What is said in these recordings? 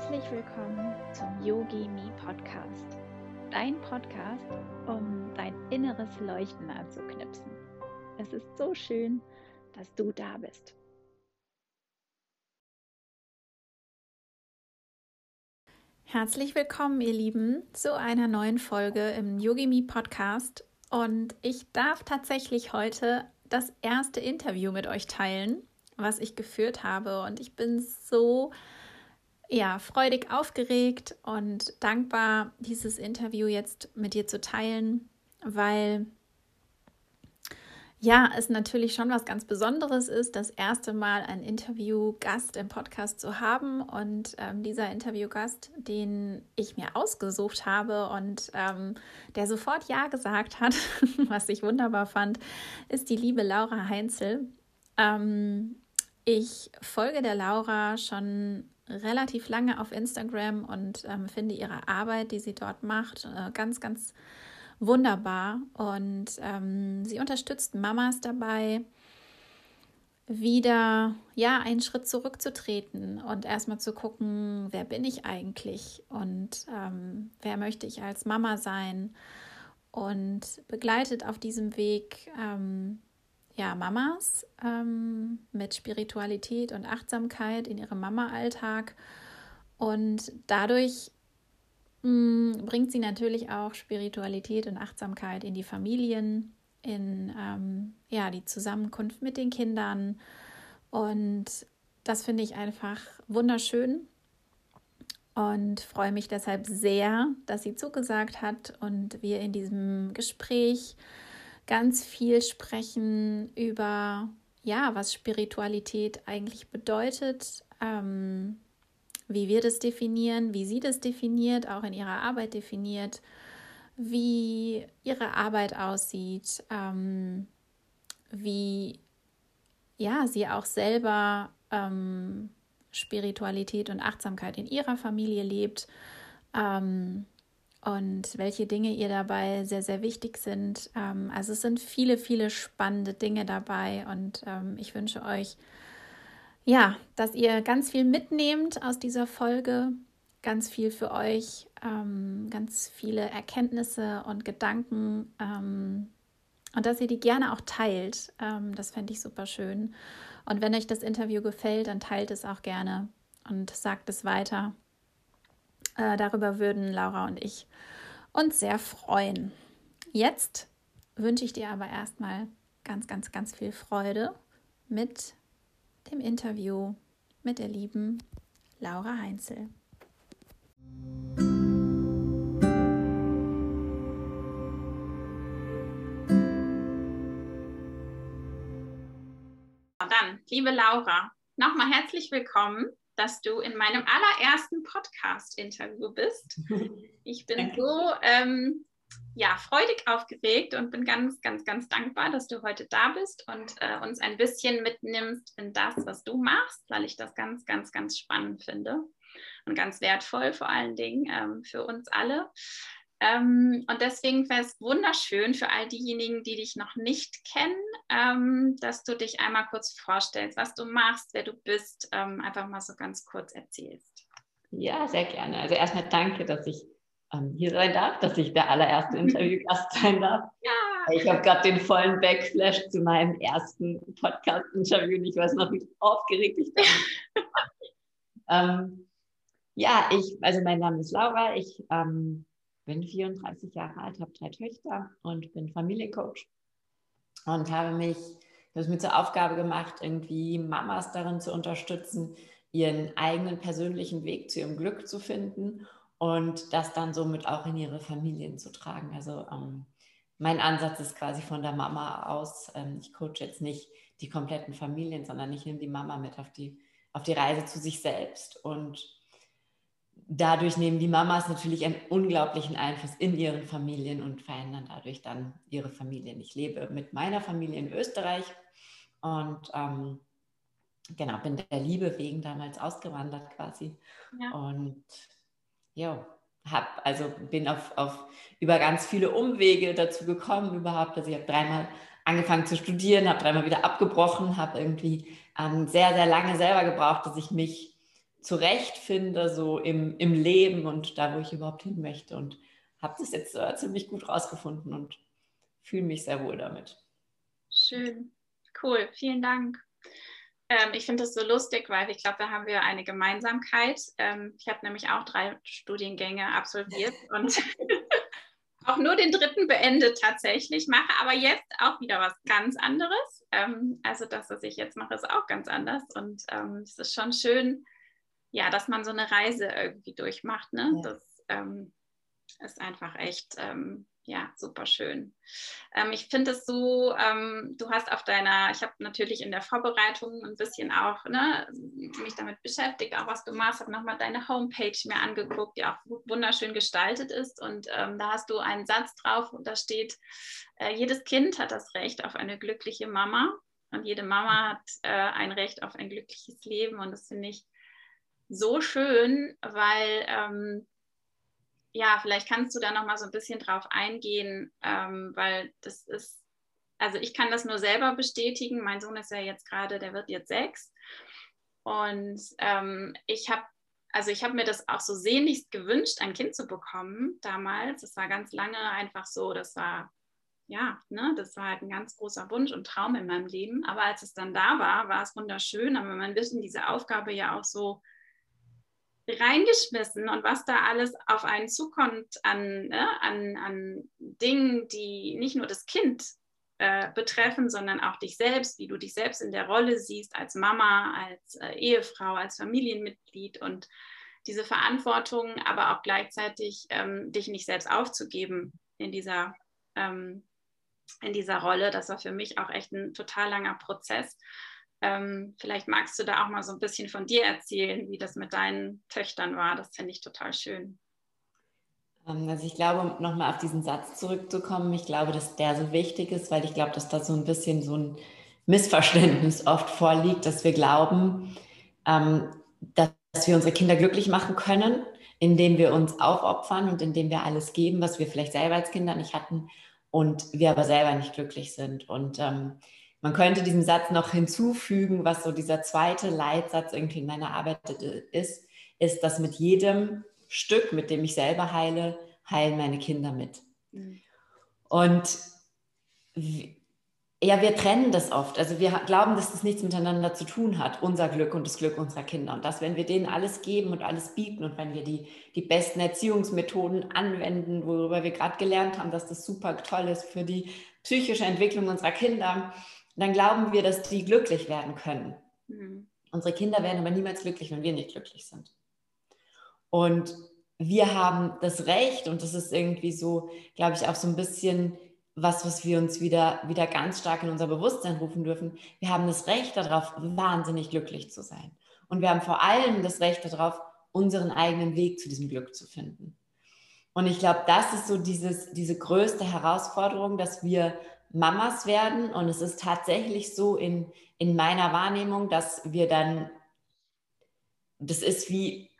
Herzlich willkommen zum Yogi Me Podcast. Dein Podcast, um dein inneres Leuchten anzuknipsen. Es ist so schön, dass du da bist. Herzlich willkommen, ihr Lieben, zu einer neuen Folge im Yogi Me Podcast. Und ich darf tatsächlich heute das erste Interview mit euch teilen, was ich geführt habe. Und ich bin so ja, freudig aufgeregt und dankbar, dieses Interview jetzt mit dir zu teilen, weil ja, es natürlich schon was ganz Besonderes ist, das erste Mal ein Interviewgast im Podcast zu haben. Und ähm, dieser Interviewgast, den ich mir ausgesucht habe und ähm, der sofort Ja gesagt hat, was ich wunderbar fand, ist die liebe Laura Heinzel. Ähm, ich folge der Laura schon relativ lange auf Instagram und ähm, finde ihre Arbeit, die sie dort macht, äh, ganz, ganz wunderbar. Und ähm, sie unterstützt Mamas dabei, wieder ja einen Schritt zurückzutreten und erstmal zu gucken, wer bin ich eigentlich und ähm, wer möchte ich als Mama sein und begleitet auf diesem Weg ähm, ja, Mamas ähm, mit Spiritualität und Achtsamkeit in ihrem Mama-Alltag. Und dadurch mh, mm, bringt sie natürlich auch Spiritualität und Achtsamkeit in die Familien, in ähm, ja, die Zusammenkunft mit den Kindern. Und das finde ich einfach wunderschön und freue mich deshalb sehr, dass sie zugesagt hat und wir in diesem Gespräch ganz viel sprechen über, ja, was Spiritualität eigentlich bedeutet, ähm, wie wir das definieren, wie sie das definiert, auch in ihrer Arbeit definiert, wie ihre Arbeit aussieht, ähm, wie ja, sie auch selber ähm, Spiritualität und Achtsamkeit in ihrer Familie lebt. Ähm, und welche Dinge ihr dabei sehr, sehr wichtig sind. Ähm, also es sind viele, viele spannende Dinge dabei und ähm, ich wünsche euch, ja, dass ihr ganz viel mitnehmt aus dieser Folge, ganz viel für euch, ähm, ganz viele Erkenntnisse und Gedanken und dass ihr die gerne auch teilt. das fände ich super schön. Und wenn euch das Interview gefällt, dann teilt es auch gerne und sagt es weiter. Äh, darüber würden Laura und ich uns sehr freuen. Jetzt wünsche ich dir aber erstmal ganz, ganz, ganz viel Freude mit dem Interview mit der lieben Laura Heinzel. Dann, liebe Laura, nochmal herzlich willkommen dass du in meinem allerersten Podcast-Interview bist. Ich bin Danke. so ähm, ja, freudig aufgeregt und bin ganz, ganz, ganz dankbar, dass du heute da bist und äh, uns ein bisschen mitnimmst in das, was du machst, weil ich das ganz, ganz, ganz spannend finde und ganz wertvoll vor allen Dingen ähm, für uns alle. Ähm, und deswegen wäre es wunderschön für all diejenigen, die dich noch nicht kennen, ähm, dass du dich einmal kurz vorstellst, was du machst, wer du bist, ähm, einfach mal so ganz kurz erzählst. Ja, sehr gerne. Also erstmal danke, dass ich ähm, hier sein darf, dass ich der allererste Interviewgast sein darf. Ja. Ich habe gerade den vollen Backflash zu meinem ersten Podcast-Interview und ich weiß noch, wie aufgeregt ich bin. Ähm, ja, ich, also mein Name ist Laura, ich ähm, bin 34 Jahre alt, habe drei Töchter und bin Familiencoach und habe mich, habe es mir zur Aufgabe gemacht, irgendwie Mamas darin zu unterstützen, ihren eigenen persönlichen Weg zu ihrem Glück zu finden und das dann somit auch in ihre Familien zu tragen. Also ähm, mein Ansatz ist quasi von der Mama aus, ähm, ich coache jetzt nicht die kompletten Familien, sondern ich nehme die Mama mit auf die, auf die Reise zu sich selbst und dadurch nehmen die Mamas natürlich einen unglaublichen Einfluss in ihren Familien und verändern dadurch dann ihre Familien. Ich lebe mit meiner Familie in Österreich und ähm, genau, bin der Liebe wegen damals ausgewandert quasi. Ja. Und ja, hab, also bin auf, auf über ganz viele Umwege dazu gekommen überhaupt. Also ich habe dreimal angefangen zu studieren, habe dreimal wieder abgebrochen, habe irgendwie ähm, sehr, sehr lange selber gebraucht, dass ich mich zurechtfinde, so im, im Leben und da, wo ich überhaupt hin möchte. Und habe das jetzt äh, ziemlich gut rausgefunden und fühle mich sehr wohl damit. Schön, cool, vielen Dank. Ähm, ich finde das so lustig, weil ich glaube, da haben wir eine Gemeinsamkeit. Ähm, ich habe nämlich auch drei Studiengänge absolviert und auch nur den dritten beendet tatsächlich, mache aber jetzt auch wieder was ganz anderes. Ähm, also das, was ich jetzt mache, ist auch ganz anders und ähm, es ist schon schön, ja, dass man so eine Reise irgendwie durchmacht. Ne? Ja. Das ähm, ist einfach echt ähm, ja, super schön. Ähm, ich finde es so, ähm, du hast auf deiner, ich habe natürlich in der Vorbereitung ein bisschen auch ne, mich damit beschäftigt, auch was du machst, habe nochmal deine Homepage mir angeguckt, die auch wunderschön gestaltet ist. Und ähm, da hast du einen Satz drauf und da steht, äh, jedes Kind hat das Recht auf eine glückliche Mama und jede Mama hat äh, ein Recht auf ein glückliches Leben. Und das finde ich so schön, weil ähm, ja, vielleicht kannst du da noch mal so ein bisschen drauf eingehen, ähm, weil das ist, also ich kann das nur selber bestätigen. Mein Sohn ist ja jetzt gerade, der wird jetzt sechs. Und ähm, ich habe, also ich habe mir das auch so sehnlichst gewünscht, ein Kind zu bekommen damals. Das war ganz lange einfach so, das war, ja, ne, das war halt ein ganz großer Wunsch und Traum in meinem Leben. Aber als es dann da war, war es wunderschön. Aber man wird in diese Aufgabe ja auch so reingeschmissen und was da alles auf einen zukommt an, ne, an, an Dingen, die nicht nur das Kind äh, betreffen, sondern auch dich selbst, wie du dich selbst in der Rolle siehst als Mama, als äh, Ehefrau, als Familienmitglied und diese Verantwortung, aber auch gleichzeitig ähm, dich nicht selbst aufzugeben in dieser, ähm, in dieser Rolle. Das war für mich auch echt ein total langer Prozess. Ähm, vielleicht magst du da auch mal so ein bisschen von dir erzählen, wie das mit deinen Töchtern war. Das finde ich total schön. Ähm, also ich glaube, um nochmal auf diesen Satz zurückzukommen, ich glaube, dass der so wichtig ist, weil ich glaube, dass da so ein bisschen so ein Missverständnis oft vorliegt, dass wir glauben, ähm, dass wir unsere Kinder glücklich machen können, indem wir uns aufopfern und indem wir alles geben, was wir vielleicht selber als Kinder nicht hatten und wir aber selber nicht glücklich sind. Und ähm, man könnte diesem Satz noch hinzufügen, was so dieser zweite Leitsatz irgendwie in meiner Arbeit ist, ist, dass mit jedem Stück, mit dem ich selber heile, heilen meine Kinder mit. Mhm. Und ja, wir trennen das oft. Also wir glauben, dass das nichts miteinander zu tun hat, unser Glück und das Glück unserer Kinder. Und dass, wenn wir denen alles geben und alles bieten und wenn wir die, die besten Erziehungsmethoden anwenden, worüber wir gerade gelernt haben, dass das super toll ist für die psychische Entwicklung unserer Kinder, dann glauben wir, dass die glücklich werden können. Mhm. Unsere Kinder werden aber niemals glücklich, wenn wir nicht glücklich sind. Und wir haben das Recht, und das ist irgendwie so, glaube ich, auch so ein bisschen was, was wir uns wieder, wieder ganz stark in unser Bewusstsein rufen dürfen. Wir haben das Recht darauf, wahnsinnig glücklich zu sein. Und wir haben vor allem das Recht darauf, unseren eigenen Weg zu diesem Glück zu finden. Und ich glaube, das ist so dieses, diese größte Herausforderung, dass wir Mamas werden. Und es ist tatsächlich so in, in meiner Wahrnehmung, dass wir dann, das ist wie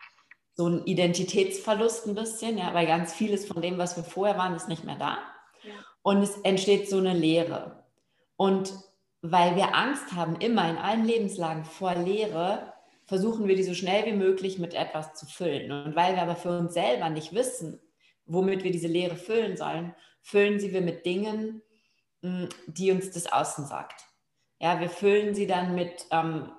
so ein Identitätsverlust ein bisschen, ja, weil ganz vieles von dem, was wir vorher waren, ist nicht mehr da. Ja. Und es entsteht so eine Leere. Und weil wir Angst haben, immer in allen Lebenslagen vor Leere, versuchen wir die so schnell wie möglich mit etwas zu füllen. Und weil wir aber für uns selber nicht wissen, womit wir diese Leere füllen sollen, füllen sie wir mit Dingen, die uns das Außen sagt. Ja, wir füllen sie dann mit, ähm,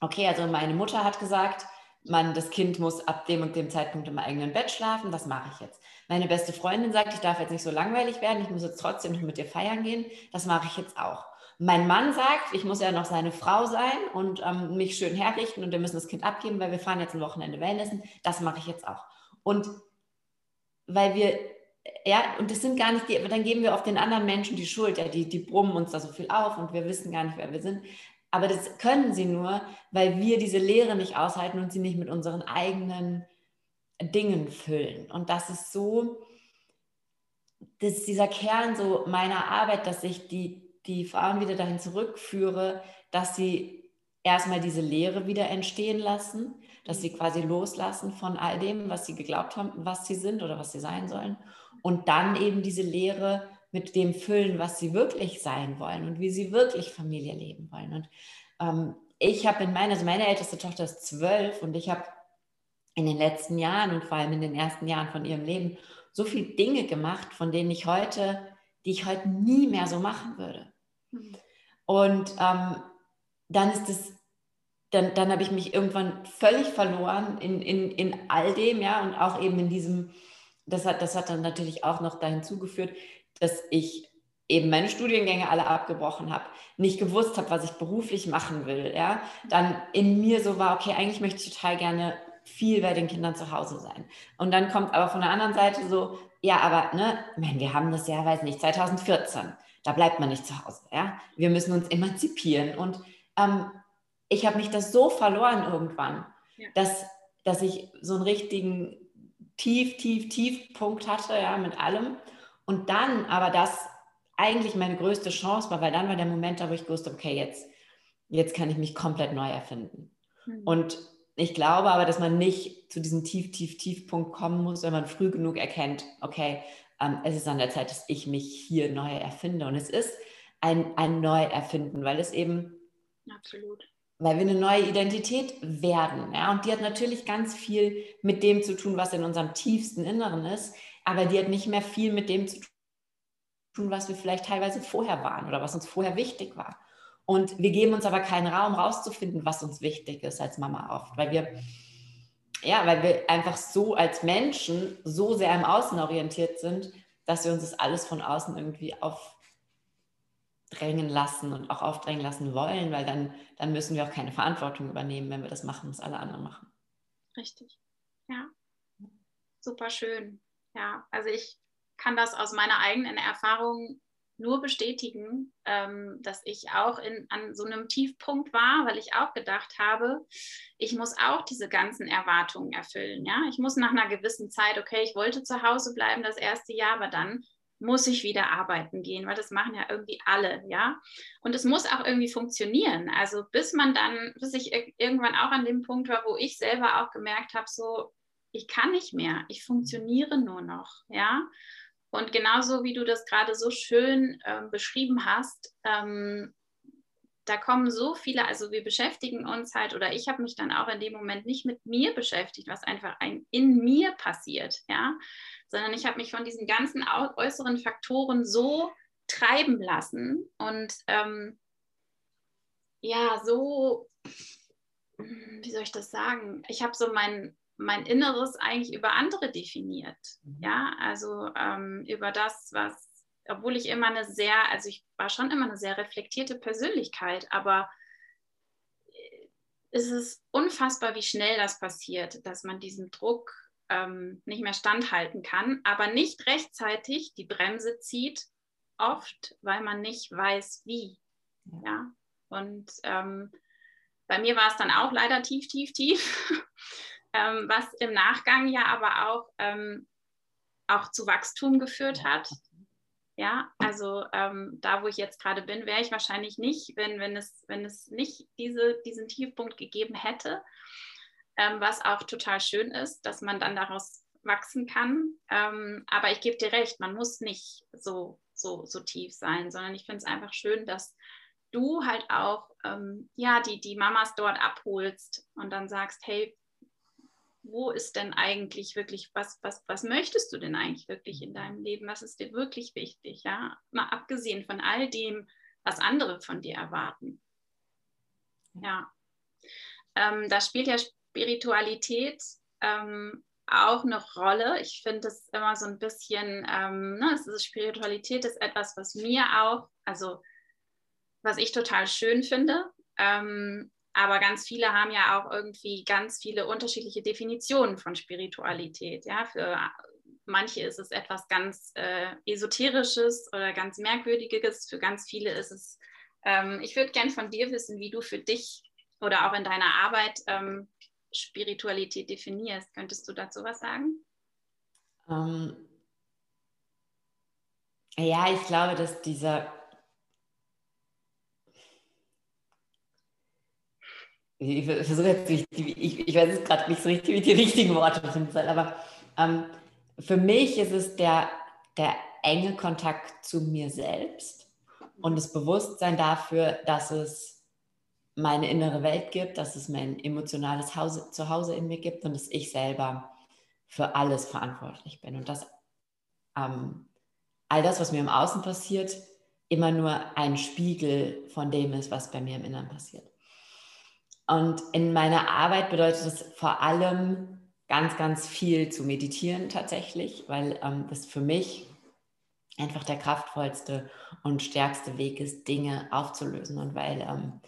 okay, also meine Mutter hat gesagt, man, das Kind muss ab dem und dem Zeitpunkt im eigenen Bett schlafen, das mache ich jetzt. Meine beste Freundin sagt, ich darf jetzt nicht so langweilig werden, ich muss jetzt trotzdem noch mit dir feiern gehen, das mache ich jetzt auch. Mein Mann sagt, ich muss ja noch seine Frau sein und ähm, mich schön herrichten und wir müssen das Kind abgeben, weil wir fahren jetzt ein Wochenende Wellnessen, das mache ich jetzt auch. Und weil wir ja, und das sind gar nicht die, dann geben wir auf den anderen Menschen die Schuld, ja, die, die brummen uns da so viel auf und wir wissen gar nicht, wer wir sind. Aber das können sie nur, weil wir diese Lehre nicht aushalten und sie nicht mit unseren eigenen Dingen füllen. Und das ist so, das ist dieser Kern so meiner Arbeit, dass ich die, die Frauen wieder dahin zurückführe, dass sie erstmal diese Lehre wieder entstehen lassen, dass sie quasi loslassen von all dem, was sie geglaubt haben, was sie sind oder was sie sein sollen und dann eben diese Lehre mit dem füllen, was sie wirklich sein wollen und wie sie wirklich Familie leben wollen. Und ähm, ich habe in meiner, also meine älteste Tochter ist zwölf und ich habe in den letzten Jahren und vor allem in den ersten Jahren von ihrem Leben so viele Dinge gemacht, von denen ich heute, die ich heute nie mehr so machen würde. Und ähm, dann ist es, dann, dann habe ich mich irgendwann völlig verloren in, in, in all dem, ja, und auch eben in diesem, das hat, das hat dann natürlich auch noch dahin zugeführt, dass ich eben meine Studiengänge alle abgebrochen habe, nicht gewusst habe, was ich beruflich machen will, ja, dann in mir so war, okay, eigentlich möchte ich total gerne viel bei den Kindern zu Hause sein. Und dann kommt aber von der anderen Seite so, ja, aber ne, man, wir haben das Jahr, weiß nicht, 2014, da bleibt man nicht zu Hause, ja. Wir müssen uns emanzipieren. Und ähm, ich habe mich das so verloren irgendwann, ja. dass, dass ich so einen richtigen tief, tief, tief Punkt hatte, ja, mit allem. Und dann aber das eigentlich meine größte Chance war, weil dann war der Moment da, wo ich wusste, okay, jetzt, jetzt kann ich mich komplett neu erfinden. Mhm. Und ich glaube aber, dass man nicht zu diesem tief, tief, Tiefpunkt kommen muss, wenn man früh genug erkennt, okay, ähm, es ist an der Zeit, dass ich mich hier neu erfinde. Und es ist ein, ein Neuerfinden, weil es eben, Absolut. Weil wir eine neue Identität werden. Ja? Und die hat natürlich ganz viel mit dem zu tun, was in unserem tiefsten Inneren ist, aber die hat nicht mehr viel mit dem zu tun, was wir vielleicht teilweise vorher waren oder was uns vorher wichtig war. Und wir geben uns aber keinen Raum, rauszufinden, was uns wichtig ist als Mama oft, weil wir, ja, weil wir einfach so als Menschen so sehr im Außen orientiert sind, dass wir uns das alles von außen irgendwie aufdrängen lassen und auch aufdrängen lassen wollen, weil dann, dann müssen wir auch keine Verantwortung übernehmen, wenn wir das machen, was alle anderen machen. Richtig. Ja. Super schön. Ja, also ich kann das aus meiner eigenen Erfahrung nur bestätigen, ähm, dass ich auch in, an so einem Tiefpunkt war, weil ich auch gedacht habe, ich muss auch diese ganzen Erwartungen erfüllen. Ja? Ich muss nach einer gewissen Zeit, okay, ich wollte zu Hause bleiben das erste Jahr, aber dann muss ich wieder arbeiten gehen, weil das machen ja irgendwie alle, ja. Und es muss auch irgendwie funktionieren. Also bis man dann, bis ich irgendwann auch an dem Punkt war, wo ich selber auch gemerkt habe, so, ich kann nicht mehr, ich funktioniere nur noch, ja. Und genauso wie du das gerade so schön äh, beschrieben hast, ähm, da kommen so viele, also wir beschäftigen uns halt, oder ich habe mich dann auch in dem Moment nicht mit mir beschäftigt, was einfach ein, in mir passiert, ja, sondern ich habe mich von diesen ganzen äußeren Faktoren so treiben lassen und ähm, ja, so, wie soll ich das sagen? Ich habe so mein, mein Inneres eigentlich über andere definiert. Mhm. Ja, also ähm, über das, was, obwohl ich immer eine sehr, also ich war schon immer eine sehr reflektierte Persönlichkeit, aber äh, es ist unfassbar, wie schnell das passiert, dass man diesem Druck ähm, nicht mehr standhalten kann, aber nicht rechtzeitig die Bremse zieht, oft, weil man nicht weiß, wie. Ja, und ähm, bei mir war es dann auch leider tief, tief, tief. ähm, was im Nachgang ja aber auch, ähm, auch zu Wachstum geführt hat. Ja, also ähm, da, wo ich jetzt gerade bin, wäre ich wahrscheinlich nicht, wenn, wenn, es, wenn es nicht diese, diesen Tiefpunkt gegeben hätte, ähm, was auch total schön ist, dass man dann daraus wachsen kann. Ähm, aber ich gebe dir recht, man muss nicht so, so, so tief sein, sondern ich finde es einfach schön, dass du halt auch ähm, ja, die, die Mamas dort abholst und dann sagst, hey, wo ist denn eigentlich wirklich, was, was, was möchtest du denn eigentlich wirklich in deinem Leben? Was ist dir wirklich wichtig? Ja, mal abgesehen von all dem, was andere von dir erwarten. Ja, ähm, da spielt ja Spiritualität ähm, auch eine Rolle. Ich finde das immer so ein bisschen, ähm, ne, ist, Spiritualität ist etwas, was mir auch, also was ich total schön finde. Ähm, aber ganz viele haben ja auch irgendwie ganz viele unterschiedliche Definitionen von Spiritualität. Ja, für manche ist es etwas ganz äh, Esoterisches oder ganz Merkwürdiges. Für ganz viele ist es, ähm, ich würde gern von dir wissen, wie du für dich oder auch in deiner Arbeit ähm, Spiritualität definierst. Könntest du dazu was sagen? Ähm, ja, ich glaube, dass dieser ich versuche jetzt nicht, ich, ich weiß jetzt gerade nicht so richtig, wie die richtigen Worte soll, aber ähm, für mich ist es der, der enge Kontakt zu mir selbst und das Bewusstsein dafür, dass es meine innere Welt gibt, dass es mein emotionales Hause, Zuhause in mir gibt und dass ich selber für alles verantwortlich bin. Und dass ähm, all das, was mir im Außen passiert, immer nur ein Spiegel von dem ist, was bei mir im Inneren passiert. Und in meiner Arbeit bedeutet es vor allem ganz, ganz viel zu meditieren tatsächlich, weil ähm, das für mich einfach der kraftvollste und stärkste Weg ist, Dinge aufzulösen. Und weil ähm,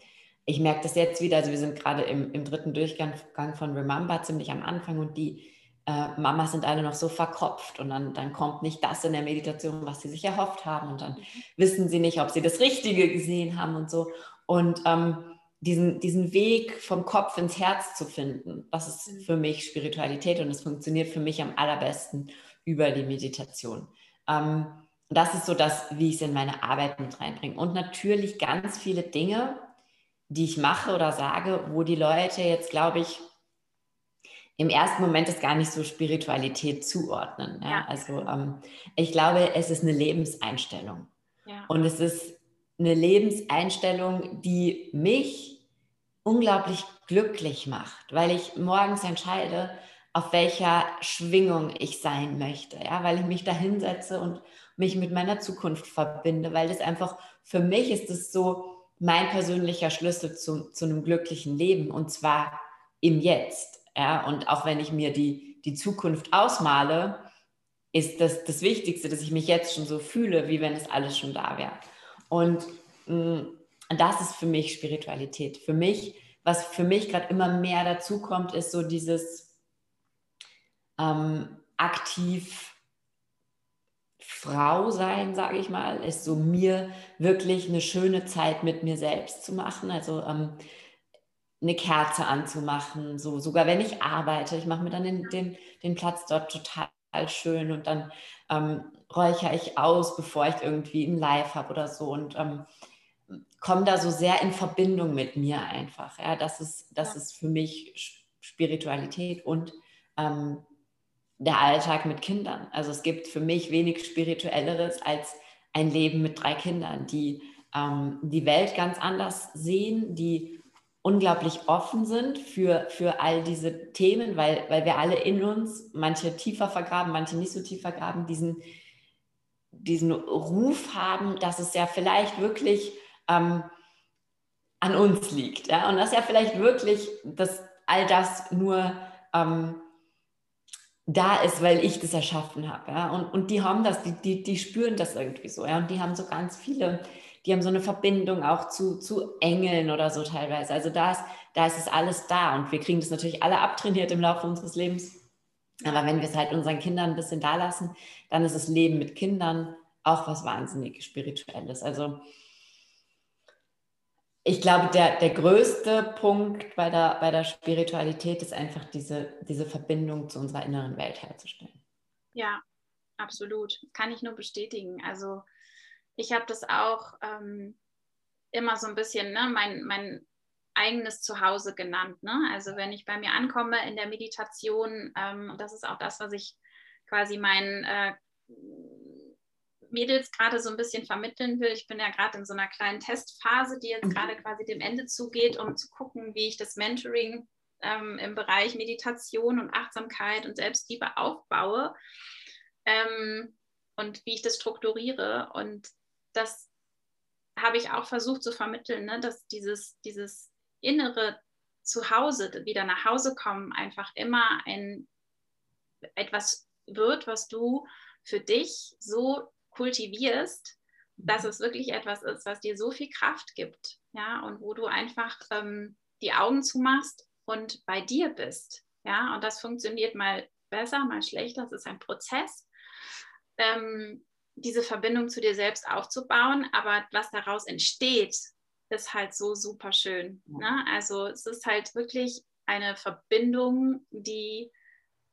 ich merke das jetzt wieder, also wir sind gerade im, im dritten Durchgang von Remember ziemlich am Anfang und die äh, Mamas sind alle noch so verkopft und dann, dann kommt nicht das in der Meditation, was sie sich erhofft haben und dann wissen sie nicht, ob sie das Richtige gesehen haben und so. Und ähm, diesen, diesen Weg vom Kopf ins Herz zu finden, das ist mhm. für mich Spiritualität und es funktioniert für mich am allerbesten über die Meditation. Ähm, das ist so das, wie ich es in meine Arbeit mit reinbringe. Und natürlich ganz viele Dinge, die ich mache oder sage, wo die Leute jetzt, glaube ich, im ersten Moment es gar nicht so Spiritualität zuordnen. Ja? ja. Also ähm, ich glaube, es ist eine Lebenseinstellung. Ja. Und es ist eine Lebenseinstellung, die mich unglaublich glücklich macht, weil ich morgens entscheide, auf welcher Schwingung ich sein möchte, ja, weil ich mich da hinsetze und mich mit meiner Zukunft verbinde, weil das einfach für mich ist es so mein persönlicher Schlüssel zu, zu einem glücklichen Leben und zwar im Jetzt. Ja, und auch wenn ich mir die, die Zukunft ausmale, ist das das Wichtigste, dass ich mich jetzt schon so fühle, wie wenn es alles schon da wäre. Und mh, mm, das ist für mich Spiritualität. Für mich, was für mich gerade immer mehr dazu kommt, ist so dieses ähm, aktiv Frau sein, sage ich mal, ist so mir wirklich eine schöne Zeit mit mir selbst zu machen. Also ähm, eine Kerze anzumachen, so sogar wenn ich arbeite. Ich mache mir dann den, den, den Platz dort total schön und dann ähm, räuchere ich aus, bevor ich irgendwie ein Live habe oder so und ähm, komme da so sehr in Verbindung mit mir einfach. Ja, das ist, das ist für mich Spiritualität und ähm, der Alltag mit Kindern. Also es gibt für mich wenig Spirituelleres als ein Leben mit drei Kindern, die ähm, die Welt ganz anders sehen, die unglaublich offen sind für, für all diese Themen, weil, weil wir alle in uns, manche tiefer vergraben, manche nicht so tief vergraben, diesen, diesen Ruf haben, dass es ja vielleicht wirklich ähm, an uns liegt. Ja? Und dass ja vielleicht wirklich dass all das nur ähm, da ist, weil ich das erschaffen habe. Ja? Und, und die haben das, die, die, die spüren das irgendwie so. Ja? Und die haben so ganz viele die haben so eine Verbindung auch zu, zu Engeln oder so teilweise. Also da ist, da ist es alles da und wir kriegen das natürlich alle abtrainiert im Laufe unseres Lebens. Aber wenn wir es halt unseren Kindern ein bisschen da lassen, dann ist das Leben mit Kindern auch was wahnsinnig Spirituelles. Also ich glaube, der, der größte Punkt bei der, bei der Spiritualität ist einfach diese, diese Verbindung zu unserer inneren Welt herzustellen. Ja, absolut. Kann ich nur bestätigen. Also ich habe das auch ähm, immer so ein bisschen, ne, mein, mein eigenes Zuhause genannt. Ne? Also wenn ich bei mir ankomme in der Meditation, ähm, das ist auch das, was ich quasi meinen äh, Mädels gerade so ein bisschen vermitteln will. Ich bin ja gerade in so einer kleinen Testphase, die jetzt mhm. gerade quasi dem Ende zugeht, um zu gucken, wie ich das Mentoring ähm, im Bereich Meditation und Achtsamkeit und Selbstliebe aufbaue ähm, und wie ich das strukturiere. Und das habe ich auch versucht zu vermitteln, ne, dass dieses, dieses innere Zuhause, wieder nach Hause kommen, einfach immer ein etwas wird, was du für dich so kultivierst, dass es wirklich etwas ist, was dir so viel Kraft gibt, ja, und wo du einfach ähm, die Augen zumachst und bei dir bist, ja, und das funktioniert mal besser, mal schlechter, das ist ein Prozess. Ähm, diese Verbindung zu dir selbst aufzubauen, aber was daraus entsteht, ist halt so super schön. Ne? Also es ist halt wirklich eine Verbindung, die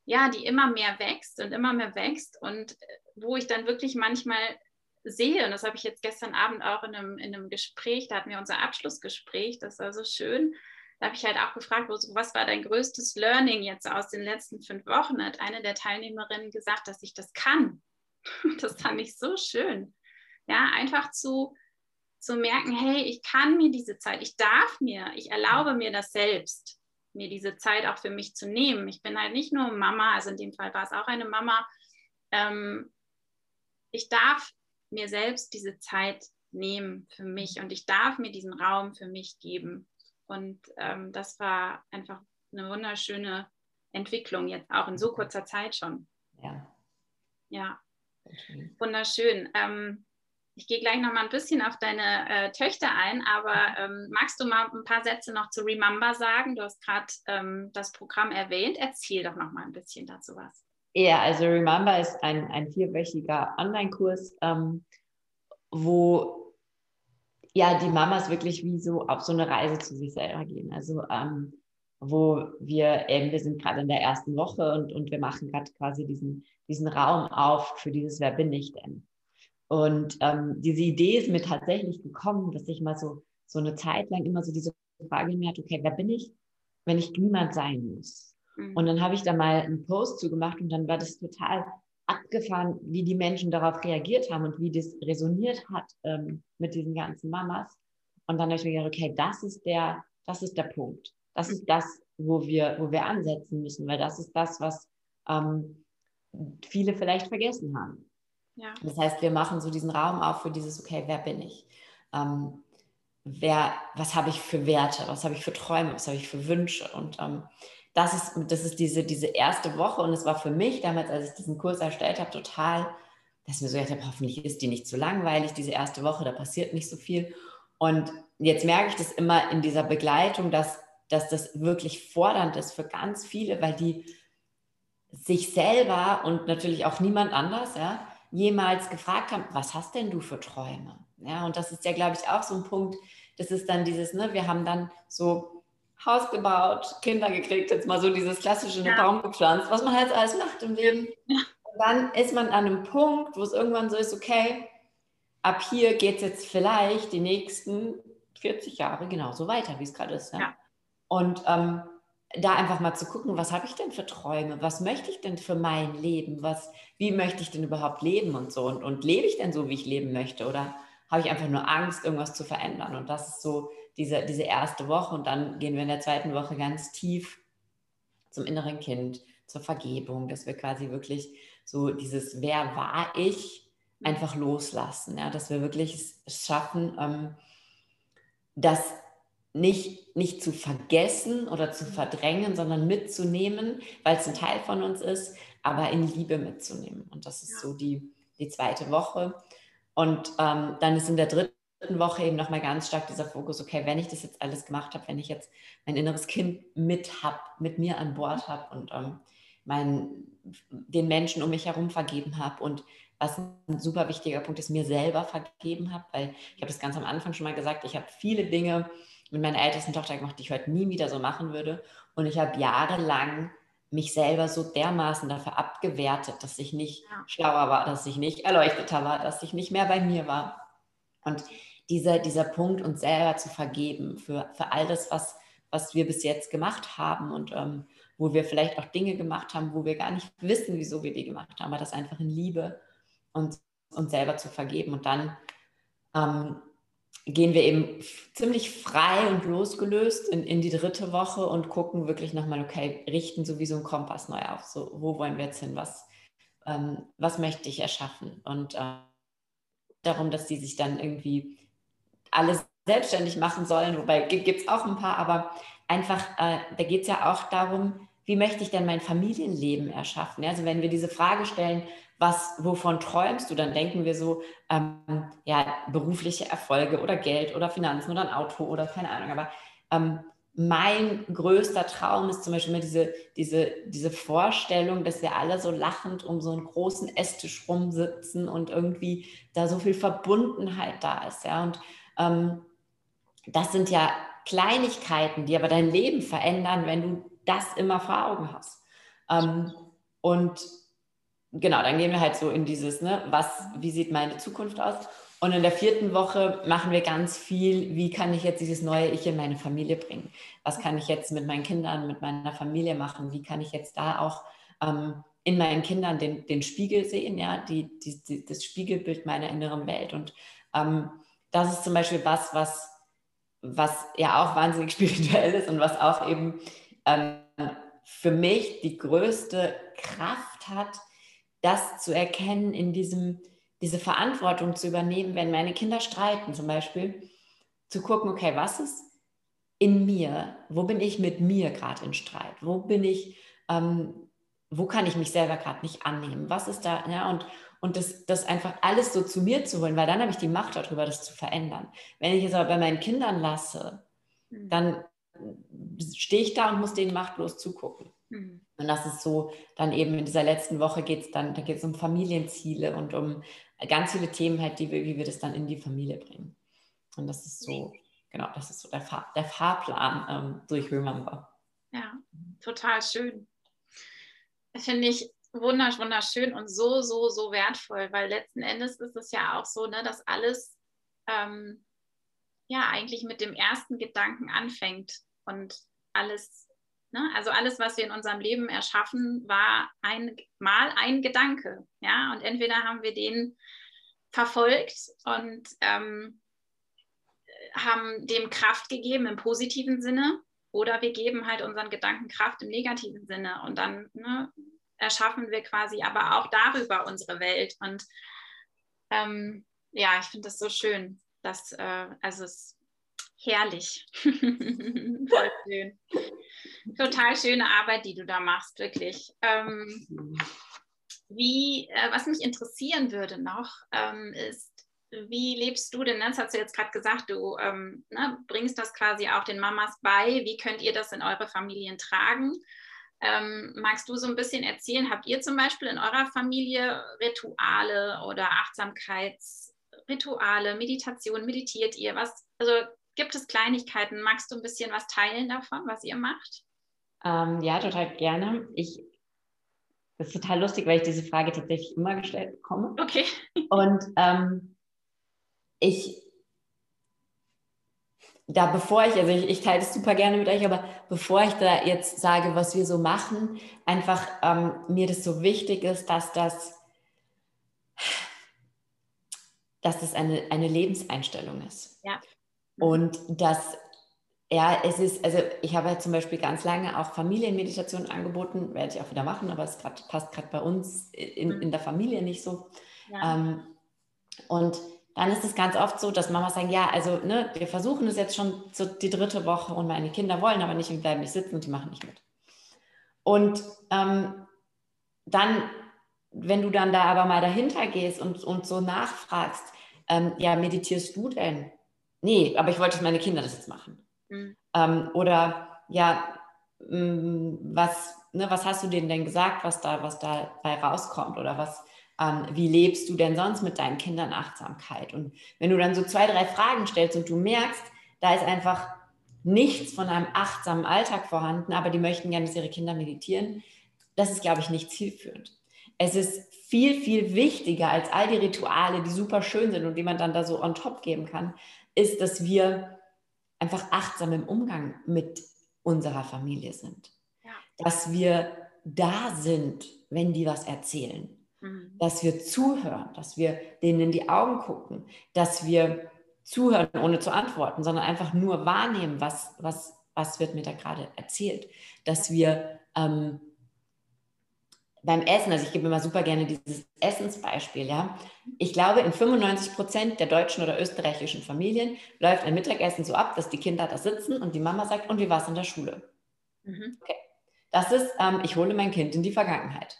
ja, die immer mehr wächst und immer mehr wächst und äh, wo ich dann wirklich manchmal sehe, und das habe ich jetzt gestern Abend auch in einem, in einem Gespräch, da hatten wir unser Abschlussgespräch, das war so schön. Da habe ich halt auch gefragt, was war dein größtes Learning jetzt aus den letzten fünf Wochen? Hat eine der Teilnehmerinnen gesagt, dass ich das kann. Das fand ich so schön. Ja, einfach zu, zu merken, hey, ich kann mir diese Zeit, ich darf mir, ich erlaube mir das selbst, mir diese Zeit auch für mich zu nehmen. Ich bin halt nicht nur Mama, also in dem Fall war es auch eine Mama. Ähm, ich darf mir selbst diese Zeit nehmen für mich und ich darf mir diesen Raum für mich geben. Und ähm, das war einfach eine wunderschöne Entwicklung jetzt auch in so kurzer Zeit schon. Ja. Ja. Wunderschön. Ähm, ich gehe gleich noch mal ein bisschen auf deine äh, Töchter ein, aber ähm, magst du mal ein paar Sätze noch zu Remember sagen? Du hast gerade ähm, das Programm erwähnt. Erzähl doch noch mal ein bisschen dazu was. Ja, also Remember ist ein, ein vierwöchiger Online-Kurs, ähm, wo ja die Mamas wirklich wie so auf so eine Reise zu sich selber gehen. Also ähm, wo wir eben, wir sind gerade in der ersten Woche und, und wir machen gerade quasi diesen, diesen Raum auf für dieses Wer bin ich denn? Und ähm, diese Idee ist mir tatsächlich gekommen, dass ich mal so, so eine Zeit lang immer so diese Frage mir hatte, okay, wer bin ich, wenn ich niemand sein muss? Mhm. Und dann habe ich da mal einen Post zugemacht und dann war das total abgefahren, wie die Menschen darauf reagiert haben und wie das resoniert hat ähm, mit diesen ganzen Mamas. Und dann habe ich mir gedacht, okay, das ist der, das ist der Punkt. Das ist das, wo wir, wo wir ansetzen müssen, weil das ist das, was ähm, viele vielleicht vergessen haben. Ja. Das heißt, wir machen so diesen Raum auf für dieses, okay, wer bin ich? Ähm, wer, was habe ich für Werte? Was habe ich für Träume? Was habe ich für Wünsche? Und ähm, das ist, das ist diese, diese erste Woche und es war für mich damals, als ich diesen Kurs erstellt habe, total, dass ich mir so gedacht habe, hoffentlich ist die nicht zu langweilig, diese erste Woche, da passiert nicht so viel. Und jetzt merke ich das immer in dieser Begleitung, dass, dass das wirklich fordernd ist für ganz viele, weil die sich selber und natürlich auch niemand anders, ja, jemals gefragt haben, was hast denn du für Träume? Ja, und das ist ja, glaube ich, auch so ein Punkt, das ist dann dieses, ne, wir haben dann so Haus gebaut, Kinder gekriegt, jetzt mal so dieses klassische ja. Baum gepflanzt, was man halt alles macht im Leben. Und dann ist man an einem Punkt, wo es irgendwann so ist, okay, ab hier geht es jetzt vielleicht die nächsten 40 Jahre genauso weiter, wie es gerade ist. Ja? ja. Und ähm, da einfach mal zu gucken, was habe ich denn für Träume? Was möchte ich denn für mein Leben? Was, wie möchte ich denn überhaupt leben und so? Und, und lebe ich denn so, wie ich leben möchte? Oder habe ich einfach nur Angst, irgendwas zu verändern? Und das ist so diese, diese erste Woche. Und dann gehen wir in der zweiten Woche ganz tief zum inneren Kind, zur Vergebung, dass wir quasi wirklich so dieses Wer war ich einfach loslassen. Ja? Dass wir wirklich es schaffen, ähm, dass nicht, nicht zu vergessen oder zu verdrängen, sondern mitzunehmen, weil es ein Teil von uns ist, aber in Liebe mitzunehmen. Und das ist ja. so die, die zweite Woche. Und ähm, dann ist in der dritten Woche eben nochmal ganz stark dieser Fokus, okay, wenn ich das jetzt alles gemacht habe, wenn ich jetzt mein inneres Kind mit habe, mit mir an Bord habe und ähm, mein, den Menschen um mich herum vergeben habe und was ein super wichtiger Punkt ist, mir selber vergeben habe, weil ich habe das ganz am Anfang schon mal gesagt, ich habe viele Dinge, mit meiner ältesten Tochter gemacht, die ich heute nie wieder so machen würde. Und ich habe jahrelang mich selber so dermaßen dafür abgewertet, dass ich nicht ja. schlauer war, dass ich nicht erleuchteter war, dass ich nicht mehr bei mir war. Und dieser, dieser Punkt, uns selber zu vergeben für, für all das, was, was wir bis jetzt gemacht haben und ähm, wo wir vielleicht auch Dinge gemacht haben, wo wir gar nicht wissen, wieso wir die gemacht haben, aber das einfach in Liebe uns, uns selber zu vergeben. Und dann ähm, gehen wir eben ziemlich frei und losgelöst in, in die dritte Woche und gucken wirklich nochmal, okay, richten so wie so ein Kompass neu auf. So, wo wollen wir jetzt hin? Was, ähm, was möchte ich erschaffen? Und äh, darum, dass die sich dann irgendwie alles selbstständig machen sollen, wobei gibt es auch ein paar, aber einfach, äh, da geht es ja auch darum, wie möchte ich denn mein Familienleben erschaffen? Also wenn wir diese Frage stellen, was, wovon träumst du, dann denken wir so, ähm, ja, berufliche Erfolge oder Geld oder Finanzen oder ein Auto oder keine Ahnung. Aber ähm, mein größter Traum ist zum Beispiel immer diese, diese, diese Vorstellung, dass wir alle so lachend um so einen großen Esstisch rumsitzen und irgendwie da so viel Verbundenheit da ist. Ja? Und ähm, das sind ja Kleinigkeiten, die aber dein Leben verändern, wenn du das immer vor Augen hast. Ähm, und genau, dann gehen wir halt so in dieses, ne, was, wie sieht meine Zukunft aus? Und in der vierten Woche machen wir ganz viel, wie kann ich jetzt dieses neue Ich in meine Familie bringen? Was kann ich jetzt mit meinen Kindern, mit meiner Familie machen? Wie kann ich jetzt da auch ähm, in meinen Kindern den, den Spiegel sehen, ja, die, die, die, das Spiegelbild meiner inneren Welt? Und ähm, das ist zum Beispiel was, was, was ja auch wahnsinnig spirituell ist und was auch eben ähm, für mich die größte Kraft hat, das zu erkennen, in diesem, diese Verantwortung zu übernehmen, wenn meine Kinder streiten zum Beispiel, zu gucken, okay, was ist in mir, wo bin ich mit mir gerade in Streit, wo bin ich, ähm, wo kann ich mich selber gerade nicht annehmen, was ist da, ja, und, und das, das einfach alles so zu mir zu holen, weil dann habe ich die Macht darüber, das zu verändern. Wenn ich es aber bei meinen Kindern lasse, mhm. dann stehe ich da und muss denen machtlos zugucken. Mhm. Und das ist so, dann eben in dieser letzten Woche geht es dann, da geht es um Familienziele und um ganz viele Themen halt, die wir, wie wir das dann in die Familie bringen. Und das ist so, genau, das ist so der, Fahr der Fahrplan ähm, durch Remember. Ja, total schön. Finde ich wunderschön und so, so, so wertvoll, weil letzten Endes ist es ja auch so, ne, dass alles ähm, ja eigentlich mit dem ersten Gedanken anfängt und alles, ne, also alles, was wir in unserem Leben erschaffen, war ein, mal ein Gedanke, ja, und entweder haben wir den verfolgt und ähm, haben dem Kraft gegeben im positiven Sinne oder wir geben halt unseren Gedanken Kraft im negativen Sinne und dann ne, erschaffen wir quasi aber auch darüber unsere Welt. Und ähm, ja, ich finde das so schön. Dass, äh, also es ist herrlich. Voll schön. Total schöne Arbeit, die du da machst, wirklich. Ähm, wie, äh, was mich interessieren würde noch, ähm, ist, wie lebst du denn? Das hast du jetzt gerade gesagt, du ähm, ne, bringst das quasi auch den Mamas bei. Wie könnt ihr das in eure Familien tragen? Ähm, magst du so ein bisschen erzählen, habt ihr zum Beispiel in eurer Familie Rituale oder Achtsamkeitsrituale, Meditation, meditiert ihr? Was, also gibt es Kleinigkeiten? Magst du ein bisschen was teilen davon, was ihr macht? Ähm, ja, total gerne. Ich, das ist total lustig, weil ich diese Frage tatsächlich immer gestellt bekomme. Okay. Und ähm, ich da bevor ich, also ich, ich teile das super gerne mit euch, aber bevor ich da jetzt sage, was wir so machen, einfach ähm, mir das so wichtig ist, dass das, dass das eine, eine Lebenseinstellung ist. Ja. Und dass, ja, es ist, also ich habe ja zum Beispiel ganz lange auch Familienmeditation angeboten, werde ich auch wieder machen, aber es grad, passt gerade bei uns in, mhm. in der Familie nicht so. Ja. Ähm, und dann ist es ganz oft so, dass Mama sagen, ja, also ne, wir versuchen es jetzt schon so die dritte Woche und meine Kinder wollen aber nicht und bleiben nicht sitzen und die machen nicht mit. Und ähm, dann, wenn du dann da aber mal dahinter gehst und, und so nachfragst, ähm, ja, meditierst du denn? Nee, aber ich wollte, dass meine Kinder das jetzt machen. Mhm. Ähm, oder ja, mh, mm, was, ne, was hast du denen denn gesagt, was da, was dabei rauskommt? Oder was, ähm, wie lebst du denn sonst mit deinen Kindern Achtsamkeit? Und wenn du dann so zwei, drei Fragen stellst und du merkst, da ist einfach nichts von einem achtsamen Alltag vorhanden, aber die möchten gerne, dass ihre Kinder meditieren, das ist, glaube ich, nicht zielführend. Es ist viel, viel wichtiger als all die Rituale, die super schön sind und die man dann da so on top geben kann, ist, dass wir einfach achtsam im Umgang mit unserer Familie sind. Ja. Dass wir da sind, wenn die was erzählen. Mhm. Dass wir zuhören, dass wir denen in die Augen gucken, dass wir zuhören, ohne zu antworten, sondern einfach nur wahrnehmen, was, was, was wird mir da gerade erzählt. Dass wir ähm, beim Essen, also ich gebe immer super gerne dieses Essensbeispiel, ja. Ich glaube, in 95 Prozent der deutschen oder österreichischen Familien läuft ein Mittagessen so ab, dass die Kinder da sitzen und die Mama sagt, und wie war es in der Schule? Mhm. Okay. Das ist, ähm, ich hole mein Kind in die Vergangenheit.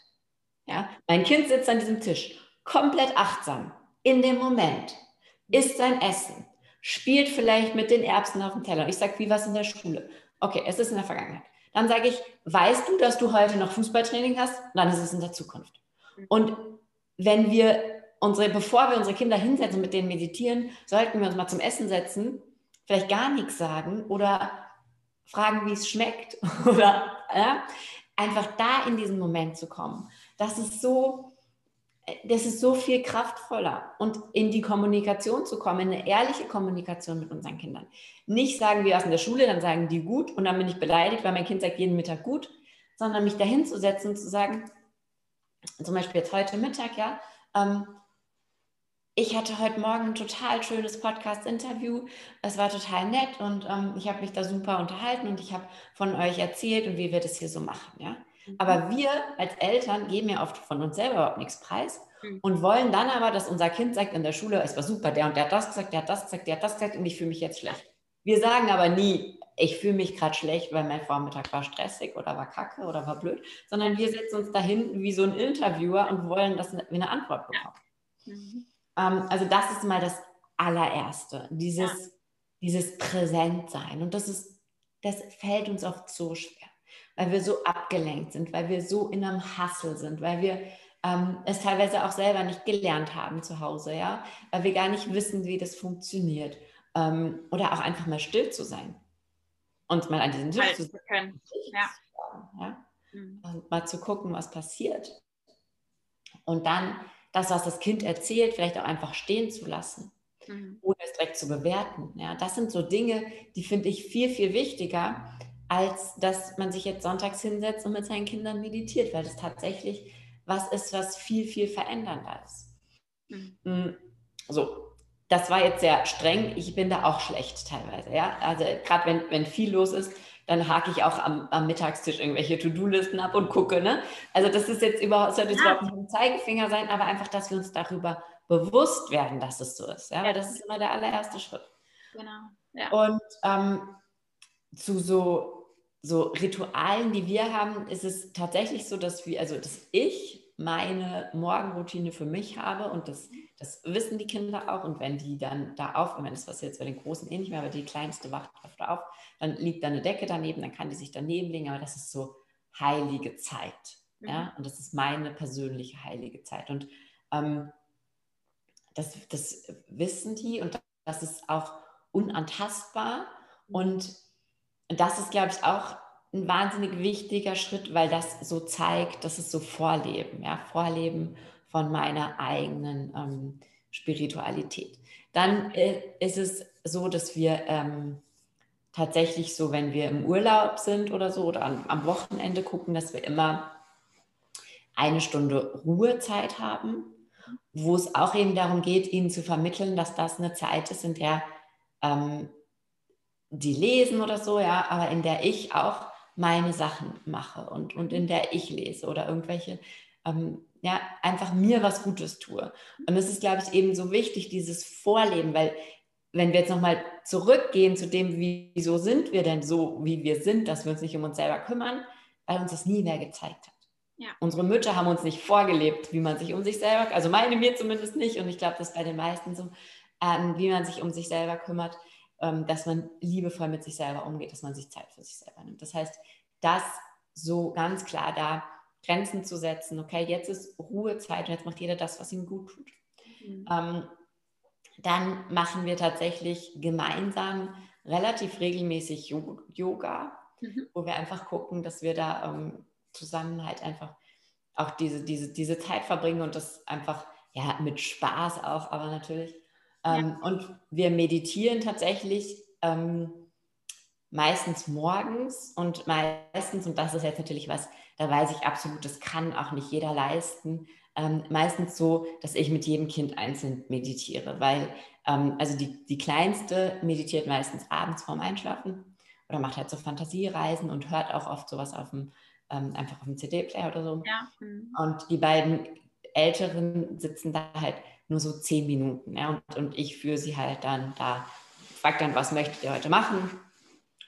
Ja? Mein Kind sitzt an diesem Tisch, komplett achtsam, in dem Moment, isst sein Essen, spielt vielleicht mit den Erbsen auf dem Teller. Ich sage, wie war es in der Schule? Okay, es ist in der Vergangenheit. Dann sage ich, weißt du, dass du heute noch Fußballtraining hast? Dann ist es in der Zukunft. Und wenn wir unsere, bevor wir unsere Kinder hinsetzen und mit denen meditieren, sollten wir uns mal zum Essen setzen, vielleicht gar nichts sagen oder fragen, wie es schmeckt oder ja, einfach da in diesen Moment zu kommen. Das ist so, das ist so viel kraftvoller und in die Kommunikation zu kommen, in eine ehrliche Kommunikation mit unseren Kindern. Nicht sagen wir aus in der Schule, dann sagen die gut und dann bin ich beleidigt, weil mein Kind sagt jeden Mittag gut, sondern mich dahin zu setzen und zu sagen, zum Beispiel jetzt heute Mittag, ja, ähm, ich hatte heute Morgen ein total schönes Podcast-Interview. Es war total nett und ähm, ich habe mich da super unterhalten und ich habe von euch erzählt und wie wir das hier so machen. Ja? Mhm. Aber wir als Eltern geben ja oft von uns selber überhaupt nichts preis mhm. und wollen dann aber, dass unser Kind sagt in der Schule, es war super, der und der hat das gesagt, der hat das gesagt, der hat das gesagt und ich fühle mich jetzt schlecht. Wir sagen aber nie, ich fühle mich gerade schlecht, weil mein Vormittag war stressig oder war kacke oder war blöd, sondern wir setzen uns dahin wie so ein Interviewer und wollen, dass wir eine Antwort bekommen. Mhm. Ähm, also das ist mal das allererste, dieses, ja. dieses Präsentsein. Und das ist, das fällt uns oft so schwer, weil wir so abgelenkt sind, weil wir so in einem Hassel sind, weil wir ähm, es teilweise auch selber nicht gelernt haben zu Hause, ja, weil wir gar nicht wissen, wie das funktioniert. Ähm, oder auch einfach mal still zu sein und mal an diesen Tisch zu können. Ja. ja? Mhm. Und mal zu gucken, was passiert. Und dann das, was das Kind erzählt, vielleicht auch einfach stehen zu lassen, mhm. ohne es direkt zu bewerten. Ja, das sind so Dinge, die finde ich viel, viel wichtiger, als dass man sich jetzt sonntags hinsetzt und mit seinen Kindern meditiert, weil das tatsächlich was ist, was viel, viel verändernder ist. Mhm. Mm, so, das war jetzt sehr streng. Ich bin da auch schlecht teilweise. Ja? Also gerade wenn, wenn viel los ist, dann hake ich auch am, am Mittagstisch irgendwelche To-Do-Listen ab und gucke. Ne? Also das ist jetzt überhaupt, sollte jetzt ja. überhaupt nicht ein Zeigefinger sein, aber einfach, dass wir uns darüber bewusst werden, dass es so ist. Ja? Weil das ist immer der allererste Schritt. Genau. Ja. Und ähm, zu so, so Ritualen, die wir haben, ist es tatsächlich so, dass wir, also dass ich meine Morgenroutine für mich habe und das das wissen die Kinder auch. Und wenn die dann da auf, wenn das was jetzt bei den Großen eh nicht mehr, aber die kleinste wacht öfter auf, dann liegt da eine Decke daneben, dann kann die sich daneben legen. Aber das ist so heilige Zeit. Mhm. Ja? Und das ist meine persönliche heilige Zeit. Und ähm, das, das wissen die und das ist auch unantastbar. Mhm. Und das ist, glaube ich, auch ein wahnsinnig wichtiger Schritt, weil das so zeigt, dass es so Vorleben, ja, Vorleben von meiner eigenen ähm, Spiritualität. Dann äh, ist es so, dass wir ähm, tatsächlich so, wenn wir im Urlaub sind oder so oder am, am Wochenende gucken, dass wir immer eine Stunde Ruhezeit haben, wo es auch eben darum geht, ihnen zu vermitteln, dass das eine Zeit ist, in der ähm, die lesen oder so, ja, aber in der ich auch meine Sachen mache und, und in der ich lese oder irgendwelche ähm, ja, einfach mir was Gutes tue. Und es ist, glaube ich, eben so wichtig, dieses Vorleben, weil wenn wir jetzt nochmal zurückgehen zu dem, wieso sind wir denn so, wie wir sind, dass wir uns nicht um uns selber kümmern, weil uns das nie mehr gezeigt hat. Ja. Unsere Mütter haben uns nicht vorgelebt, wie man sich um sich selber, also meine mir zumindest nicht, und ich glaube, das ist bei den meisten so, ähm, wie man sich um sich selber kümmert, dass man liebevoll mit sich selber umgeht, dass man sich Zeit für sich selber nimmt. Das heißt, das so ganz klar da Grenzen zu setzen. Okay, jetzt ist Ruhezeit und jetzt macht jeder das, was ihm gut tut. Mhm. Ähm, dann machen wir tatsächlich gemeinsam relativ regelmäßig Yoga, mhm. wo wir einfach gucken, dass wir da ähm, zusammen halt einfach auch diese, diese, diese Zeit verbringen und das einfach ja mit Spaß auch, aber natürlich. Ähm, ja. Und wir meditieren tatsächlich ähm, meistens morgens und meistens, und das ist jetzt natürlich was, da weiß ich absolut, das kann auch nicht jeder leisten. Ähm, meistens so, dass ich mit jedem Kind einzeln meditiere, weil ähm, also die, die Kleinste meditiert meistens abends vorm Einschlafen oder macht halt so Fantasiereisen und hört auch oft sowas auf dem, ähm, einfach auf dem CD-Player oder so. Ja. Mhm. Und die beiden Älteren sitzen da halt nur so zehn Minuten. Ja, und, und ich führe sie halt dann da, frage dann, was möchtet ihr heute machen?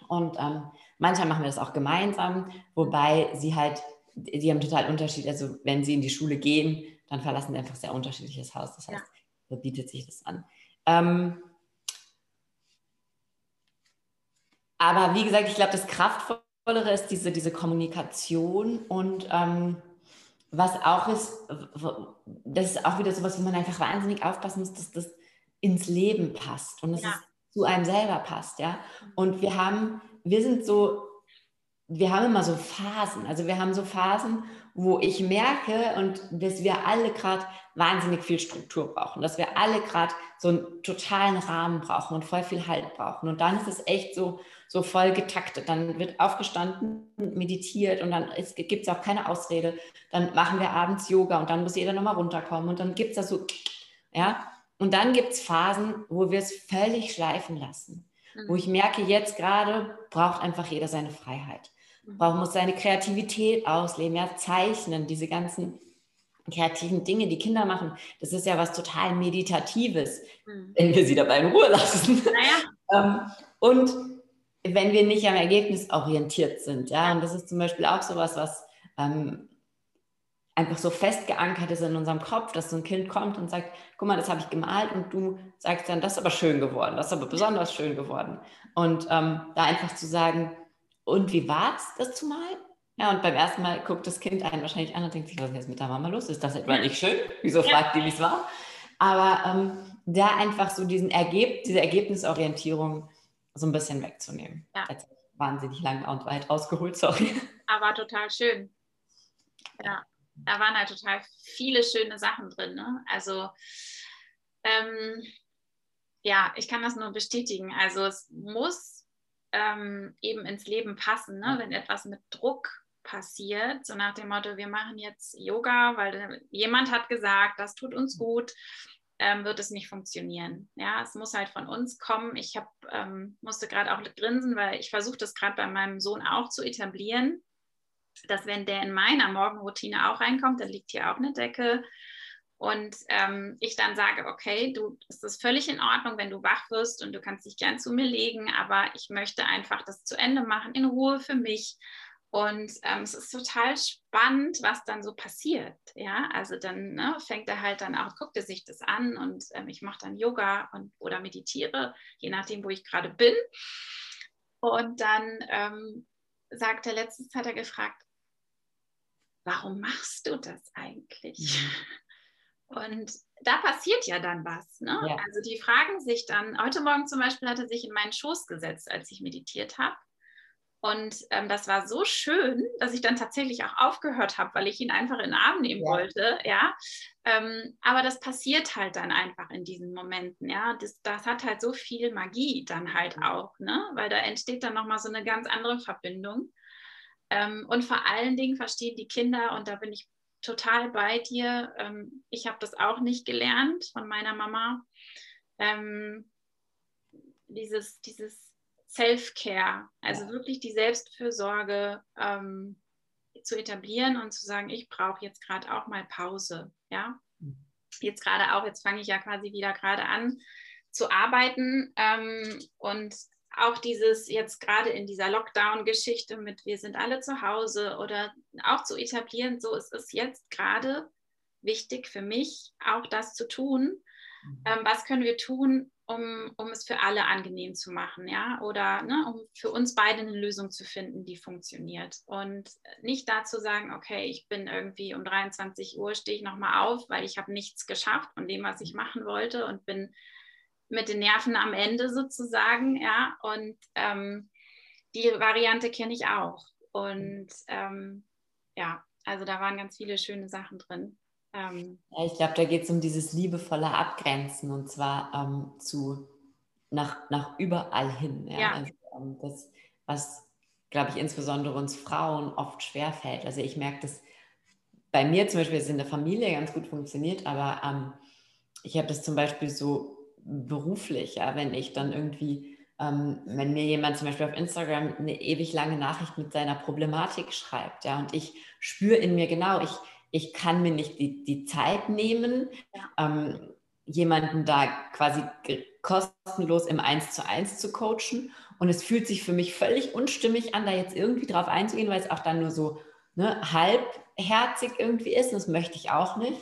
Und ähm, Manchmal machen wir das auch gemeinsam, wobei sie halt, die haben total Unterschied. Also wenn sie in die Schule gehen, dann verlassen sie einfach sehr unterschiedliches Haus. Das heißt, ja. da bietet sich das an. Ähm, aber wie gesagt, ich glaube, das Kraftvollere ist diese, diese Kommunikation und ähm, was auch ist, das ist auch wieder so was, wo man einfach wahnsinnig aufpassen muss, dass das ins Leben passt und dass ja. es zu einem selber passt, ja. Und wir haben wir sind so, wir haben immer so Phasen. Also wir haben so Phasen, wo ich merke und dass wir alle gerade wahnsinnig viel Struktur brauchen, dass wir alle gerade so einen totalen Rahmen brauchen und voll viel Halt brauchen. Und dann ist es echt so, so voll getaktet. Dann wird aufgestanden, meditiert und dann gibt es auch keine Ausrede. Dann machen wir abends Yoga und dann muss jeder nochmal runterkommen und dann gibt es das so, ja. und dann gibt es Phasen, wo wir es völlig schleifen lassen. Mhm. Wo ich merke, jetzt gerade braucht einfach jeder seine Freiheit. Mhm. Braucht, muss seine Kreativität ausleben, ja, zeichnen, diese ganzen kreativen Dinge, die Kinder machen, das ist ja was total Meditatives, mhm. wenn wir sie dabei in Ruhe lassen. Naja. ähm, und wenn wir nicht am Ergebnis orientiert sind, ja, und das ist zum Beispiel auch sowas, was ähm, einfach so fest geankert ist in unserem Kopf, dass so ein Kind kommt und sagt, guck mal, das habe ich gemalt und du sagst dann, das ist aber schön geworden, das ist aber besonders schön geworden. Und ähm, da einfach zu sagen, und wie war es, das zu malen? Ja, und beim ersten Mal guckt das Kind einen wahrscheinlich an und denkt sich, was ist jetzt mit der Mama los? Ist das etwa nicht schön? Wieso fragt die, wie es war? Aber ähm, da einfach so diesen Ergeb diese Ergebnisorientierung so ein bisschen wegzunehmen. Ja. Jetzt wahnsinnig lang und weit ausgeholt, sorry. Aber total schön. Ja, da waren halt total viele schöne Sachen drin. Ne? Also, ähm, ja, ich kann das nur bestätigen. Also, es muss ähm, eben ins Leben passen, ne? wenn etwas mit Druck passiert, so nach dem Motto, wir machen jetzt Yoga, weil jemand hat gesagt, das tut uns gut, ähm, wird es nicht funktionieren. Ja, es muss halt von uns kommen. Ich hab, ähm, musste gerade auch grinsen, weil ich versuche das gerade bei meinem Sohn auch zu etablieren, dass wenn der in meiner Morgenroutine auch reinkommt, dann liegt hier auch eine Decke. Und ähm, ich dann sage, okay, du, es ist völlig in Ordnung, wenn du wach wirst und du kannst dich gern zu mir legen, aber ich möchte einfach das zu Ende machen, in Ruhe für mich. Und ähm, es ist total spannend, was dann so passiert. Ja, also dann ne, fängt er halt dann auch, guckt er sich das an und ähm, ich mache dann Yoga und, oder meditiere, je nachdem, wo ich gerade bin. Und dann ähm, sagt er, letztens hat er gefragt, warum machst du das eigentlich? Und da passiert ja dann was. Ne? Ja. Also die fragen sich dann, heute Morgen zum Beispiel hat er sich in meinen Schoß gesetzt, als ich meditiert habe. Und ähm, das war so schön, dass ich dann tatsächlich auch aufgehört habe, weil ich ihn einfach in den Arm nehmen ja. wollte. Ja, ähm, aber das passiert halt dann einfach in diesen Momenten. Ja, das, das hat halt so viel Magie dann halt auch, ne? Weil da entsteht dann nochmal so eine ganz andere Verbindung. Ähm, und vor allen Dingen verstehen die Kinder, und da bin ich total bei dir. Ähm, ich habe das auch nicht gelernt von meiner Mama. Ähm, dieses, dieses Self-Care, also wirklich die Selbstfürsorge ähm, zu etablieren und zu sagen, ich brauche jetzt gerade auch mal Pause. Ja, mhm. jetzt gerade auch, jetzt fange ich ja quasi wieder gerade an zu arbeiten ähm, und auch dieses jetzt gerade in dieser Lockdown-Geschichte mit wir sind alle zu Hause oder auch zu etablieren, so es ist jetzt gerade wichtig für mich, auch das zu tun. Mhm. Ähm, was können wir tun, um, um es für alle angenehm zu machen, ja, oder ne, um für uns beide eine Lösung zu finden, die funktioniert. Und nicht dazu sagen, okay, ich bin irgendwie um 23 Uhr, stehe ich nochmal auf, weil ich habe nichts geschafft von dem, was ich machen wollte und bin mit den Nerven am Ende sozusagen, ja, und ähm, die Variante kenne ich auch. Und ähm, ja, also da waren ganz viele schöne Sachen drin. Ähm, ja, ich glaube, da geht es um dieses liebevolle Abgrenzen und zwar ähm, zu nach, nach überall hin. Ja? ja. Also, ähm, das, was, glaube ich, insbesondere uns Frauen oft schwerfällt. Also ich merke das bei mir zum Beispiel, es in der Familie ganz gut funktioniert, aber ähm, ich habe das zum Beispiel so beruflich, ja, wenn ich dann irgendwie, ähm, wenn mir jemand zum Beispiel auf Instagram eine ewig lange Nachricht mit seiner Problematik schreibt, ja, und ich spüre in mir genau, ich, ich kann mir nicht die, die Zeit nehmen, ähm, jemanden da quasi kostenlos im Eins zu eins zu coachen. Und es fühlt sich für mich völlig unstimmig an, da jetzt irgendwie drauf einzugehen, weil es auch dann nur so ne, halbherzig irgendwie ist. Und das möchte ich auch nicht.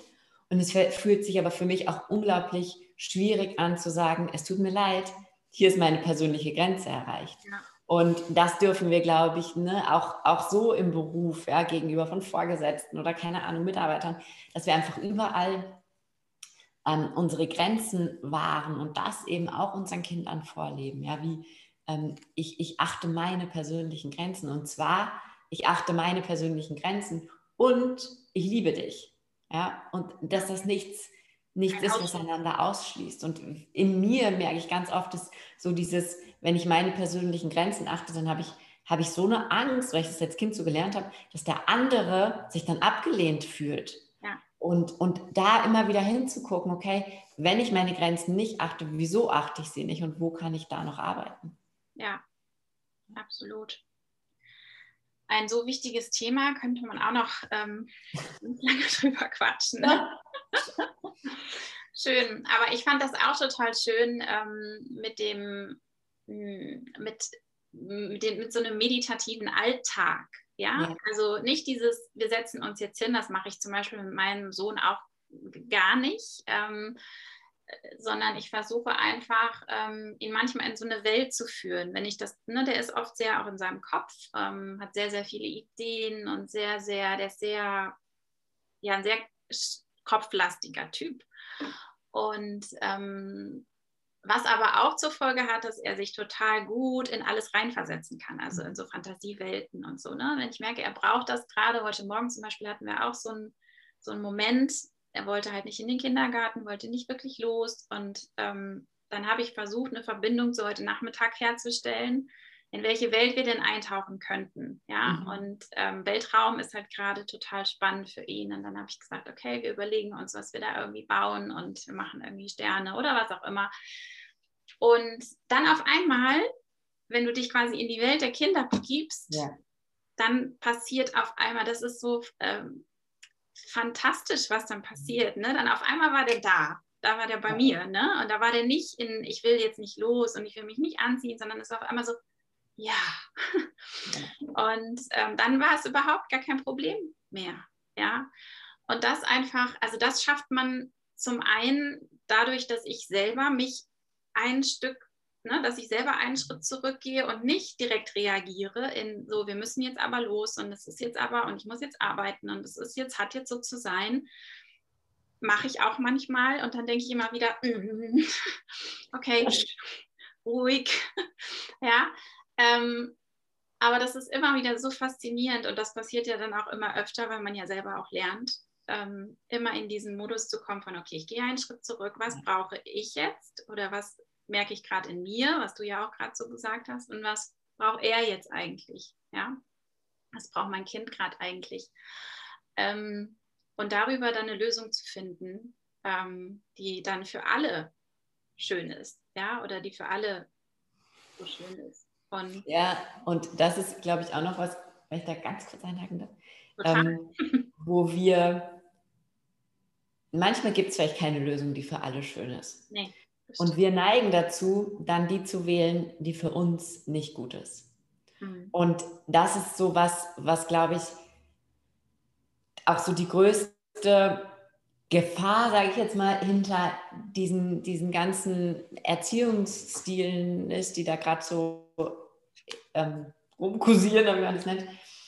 Und es fühlt sich aber für mich auch unglaublich schwierig an zu sagen, es tut mir leid, hier ist meine persönliche Grenze erreicht. Ja. Und das dürfen wir, glaube ich, ne, auch, auch so im Beruf, ja, gegenüber von Vorgesetzten oder keine Ahnung, Mitarbeitern, dass wir einfach überall ähm, unsere Grenzen wahren und das eben auch unseren Kindern vorleben. Ja, wie ähm, ich, ich achte meine persönlichen Grenzen und zwar, ich achte meine persönlichen Grenzen und ich liebe dich. Ja, und dass das nichts, nichts ist, was einander ausschließt. Und in mir merke ich ganz oft, dass so dieses, wenn ich meine persönlichen Grenzen achte, dann habe ich, habe ich so eine Angst, weil ich das als Kind so gelernt habe, dass der andere sich dann abgelehnt fühlt. Ja. Und, und da immer wieder hinzugucken, okay, wenn ich meine Grenzen nicht achte, wieso achte ich sie nicht und wo kann ich da noch arbeiten? Ja, absolut. Ein so wichtiges Thema könnte man auch noch ähm, lange drüber quatschen. Ne? schön, aber ich fand das auch total schön ähm, mit dem, mit, mit, dem, mit so einem meditativen Alltag. Ja? ja? also nicht dieses, wir setzen uns jetzt hin, das mache ich zum Beispiel mit meinem Sohn auch gar nicht. Ähm, sondern ich versuche einfach, ähm, ihn manchmal in so eine Welt zu führen. Wenn ich das, ne, der ist oft sehr auch in seinem Kopf, ähm, hat sehr, sehr viele Ideen und sehr, sehr, der ist sehr, ja, ein sehr kopflastiger Typ. Und ähm, was aber auch zur Folge hat, dass er sich total gut in alles reinversetzen kann, also in so Fantasiewelten und so. Ne? Wenn ich merke, er braucht das gerade, heute Morgen zum Beispiel hatten wir auch so einen so einen Moment, er wollte halt nicht in den Kindergarten, wollte nicht wirklich los. Und ähm, dann habe ich versucht, eine Verbindung zu heute Nachmittag herzustellen, in welche Welt wir denn eintauchen könnten. Ja, mhm. und ähm, Weltraum ist halt gerade total spannend für ihn. Und dann habe ich gesagt, okay, wir überlegen uns, was wir da irgendwie bauen und wir machen irgendwie Sterne oder was auch immer. Und dann auf einmal, wenn du dich quasi in die Welt der Kinder begibst, ja. dann passiert auf einmal, das ist so ähm, fantastisch, was dann passiert. Ne? Dann auf einmal war der da. Da war der bei mir. Ne? Und da war der nicht in, ich will jetzt nicht los und ich will mich nicht anziehen, sondern es war auf einmal so, ja. Und ähm, dann war es überhaupt gar kein Problem mehr. Ja. Und das einfach, also das schafft man zum einen dadurch, dass ich selber mich ein Stück ne, dass ich selber einen Schritt zurückgehe und nicht direkt reagiere in so, wir müssen jetzt aber los und es ist jetzt aber und ich muss jetzt arbeiten und es ist jetzt, hat jetzt so zu sein. Mache ich auch manchmal und dann denke ich immer wieder, mm, okay, ruhig, ja. Ähm, aber das ist immer wieder so faszinierend und das passiert ja dann auch immer öfter, weil man ja selber auch lernt, ähm, immer in diesen Modus zu kommen von, okay, ich gehe einen Schritt zurück, was brauche ich jetzt oder was merke ich gerade in mir, was du ja auch gerade so gesagt hast, und was braucht er jetzt eigentlich? Ja, was braucht mein Kind gerade eigentlich? Ähm, und darüber dann eine Lösung zu finden, ähm, die dann für alle schön ist, ja, oder die für alle so schön ist. Und ja, und das ist, glaube ich, auch noch was, wenn ich da ganz kurz einhaken darf, ähm, wo wir manchmal gibt es vielleicht keine Lösung, die für alle schön ist. Nee. Und wir neigen dazu, dann die zu wählen, die für uns nicht gut ist. Mhm. Und das ist so was, was glaube ich, auch so die größte Gefahr, sage ich jetzt mal, hinter diesen, diesen ganzen Erziehungsstilen ist, die da gerade so ähm, rumkursieren, wie man das nennt.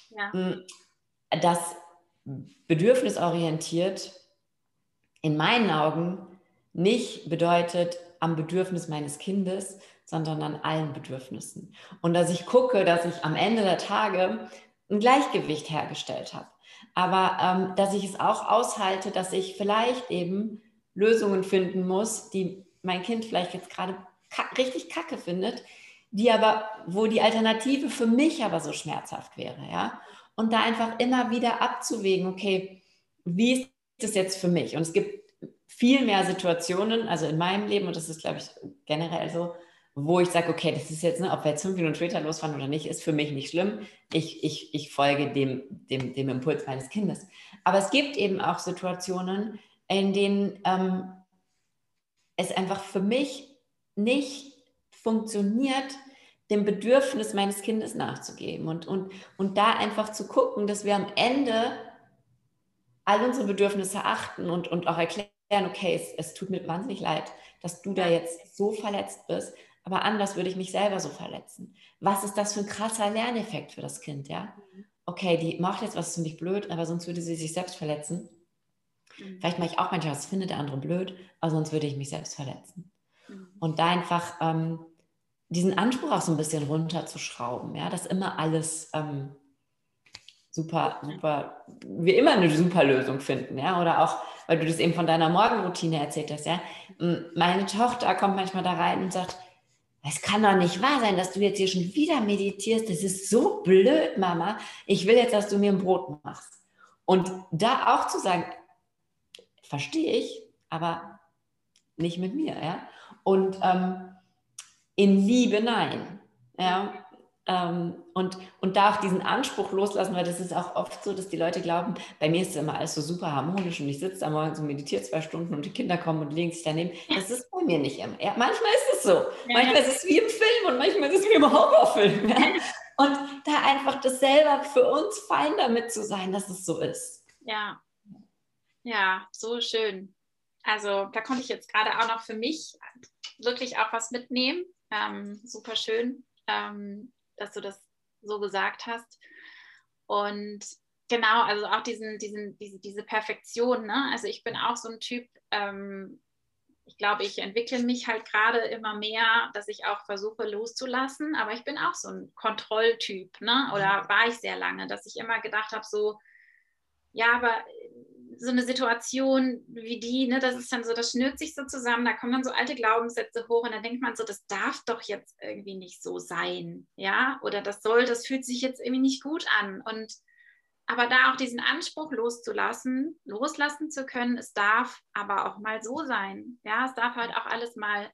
Ja. Mm, das bedürfnisorientiert in meinen Augen nicht bedeutet, am Bedürfnis meines Kindes, sondern an allen Bedürfnissen. Und dass ich gucke, dass ich am Ende der Tage ein Gleichgewicht hergestellt habe. Aber ähm, dass ich es auch aushalte, dass ich vielleicht eben Lösungen finden muss, die mein Kind vielleicht jetzt gerade richtig kacke findet, die aber, wo die Alternative für mich aber so schmerzhaft wäre, ja. Und da einfach immer wieder abzuwägen, okay, wie ist das jetzt für mich? Und es gibt viel mehr Situationen, also in meinem Leben, und das ist, glaube ich, generell so, wo ich sage, okay, das ist jetzt, ne, ob wir jetzt fünf Minuten später losfahren oder nicht, ist für mich nicht schlimm. Ich, ich, ich folge dem, dem, dem Impuls meines Kindes. Aber es gibt eben auch Situationen, in denen ähm, es einfach für mich nicht funktioniert, dem Bedürfnis meines Kindes nachzugeben und, und, und da einfach zu gucken, dass wir am Ende all unsere Bedürfnisse achten und, und auch erklären, okay, es, es tut mir wahnsinnig leid, dass du da jetzt so verletzt bist, aber anders würde ich mich selber so verletzen. Was ist das für ein krasser Lerneffekt für das Kind, ja? Mhm. Okay, die macht jetzt was ziemlich blöd, aber sonst würde sie sich selbst verletzen. Mhm. Vielleicht mache ich auch manchmal was, findet der andere blöd, aber sonst würde ich mich selbst verletzen. Mhm. Und da einfach ähm, diesen Anspruch auch so ein bisschen runterzuschrauben, ja, dass immer alles ähm, super, super, wir immer eine super Lösung finden, ja, oder auch weil du das eben von deiner Morgenroutine erzählt hast, ja. Meine Tochter kommt manchmal da rein und sagt, es kann doch nicht wahr sein, dass du jetzt hier schon wieder meditierst. Das ist so blöd, Mama. Ich will jetzt, dass du mir ein Brot machst. Und da auch zu sagen, verstehe ich, aber nicht mit mir, ja. Und ähm, in Liebe nein, ja. Ähm, und, und da auch diesen Anspruch loslassen, weil das ist auch oft so, dass die Leute glauben, bei mir ist immer alles so super harmonisch und ich sitze da morgens und meditiere zwei Stunden und die Kinder kommen und legen sich daneben. Das ist bei mir nicht immer. Ja, manchmal ist es so. Manchmal ist es wie im Film und manchmal ist es wie im Horrorfilm. Ja? Und da einfach das selber für uns fein damit zu sein, dass es so ist. Ja. Ja, so schön. Also da konnte ich jetzt gerade auch noch für mich wirklich auch was mitnehmen. Ähm, super schön. Ähm, dass du das so gesagt hast. Und genau, also auch diesen, diesen, diese, diese Perfektion. Ne? Also ich bin auch so ein Typ, ähm, ich glaube, ich entwickle mich halt gerade immer mehr, dass ich auch versuche loszulassen, aber ich bin auch so ein Kontrolltyp, ne? Oder mhm. war ich sehr lange, dass ich immer gedacht habe, so, ja, aber so eine Situation wie die, ne, das ist dann so, das schnürt sich so zusammen, da kommen dann so alte Glaubenssätze hoch und dann denkt man so, das darf doch jetzt irgendwie nicht so sein, ja, oder das soll, das fühlt sich jetzt irgendwie nicht gut an. Und aber da auch diesen Anspruch loszulassen, loslassen zu können, es darf aber auch mal so sein, ja, es darf halt auch alles mal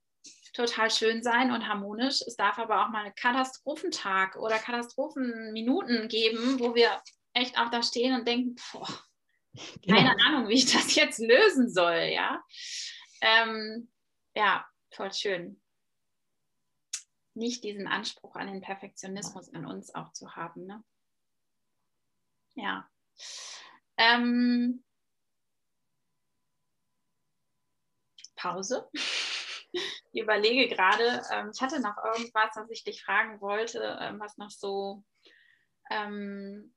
total schön sein und harmonisch, es darf aber auch mal einen Katastrophentag oder Katastrophenminuten geben, wo wir echt auch da stehen und denken, boah. Keine Ahnung, wie ich das jetzt lösen soll, ja. Ähm, ja, voll schön. Nicht diesen Anspruch an den Perfektionismus an uns auch zu haben, ne? Ja. Ähm, Pause. Ich überlege gerade, ähm, ich hatte noch irgendwas, was ich dich fragen wollte, ähm, was noch so, ähm,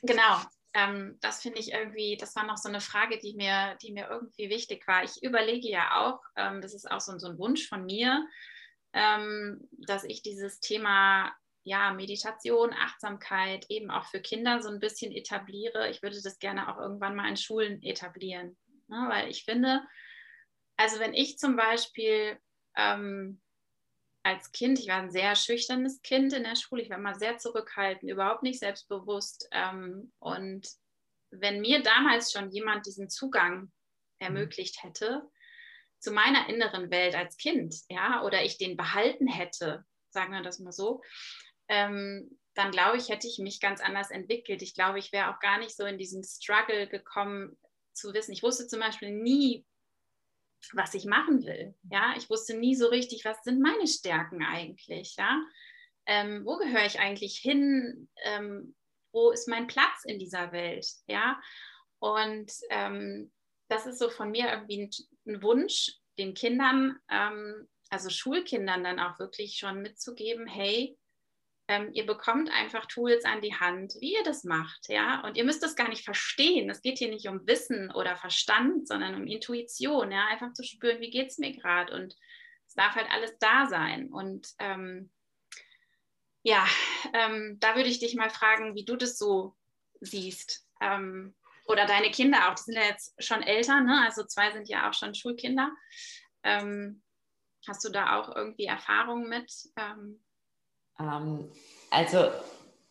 genau, ähm, das finde ich irgendwie, das war noch so eine Frage, die mir, die mir irgendwie wichtig war. Ich überlege ja auch, ähm, das ist auch so, so, ein Wunsch von mir, ähm, dass ich dieses Thema ja, Meditation, Achtsamkeit eben auch für Kinder so ein bisschen etabliere. Ich würde das gerne auch irgendwann mal in Schulen etablieren, ne? weil ich finde, also wenn ich zum Beispiel ähm, als Kind, ich war ein sehr schüchternes Kind in der Schule, ich war immer sehr zurückhaltend, überhaupt nicht selbstbewusst. Ähm, und wenn mir damals schon jemand diesen Zugang ermöglicht hätte zu meiner inneren Welt als Kind, ja, oder ich den behalten hätte, sagen wir das mal so, ähm, dann glaube ich, hätte ich mich ganz anders entwickelt. Ich glaube, ich wäre auch gar nicht so in diesen Struggle gekommen zu wissen. Ich wusste zum Beispiel nie, was ich machen will. Ja, ich wusste nie so richtig, was sind meine Stärken eigentlich. Ja, ähm, wo gehöre ich eigentlich hin? Ähm, wo ist mein Platz in dieser Welt? Ja, und ähm, das ist so von mir irgendwie ein, ein Wunsch, den Kindern, ähm, also Schulkindern dann auch wirklich schon mitzugeben, hey, ähm, ihr bekommt einfach Tools an die Hand, wie ihr das macht, ja. Und ihr müsst das gar nicht verstehen. Es geht hier nicht um Wissen oder Verstand, sondern um Intuition, ja. Einfach zu spüren, wie geht es mir gerade. Und es darf halt alles da sein. Und ähm, ja, ähm, da würde ich dich mal fragen, wie du das so siehst. Ähm, oder deine Kinder auch, die sind ja jetzt schon älter, ne? also zwei sind ja auch schon Schulkinder. Ähm, hast du da auch irgendwie Erfahrungen mit? Ähm, also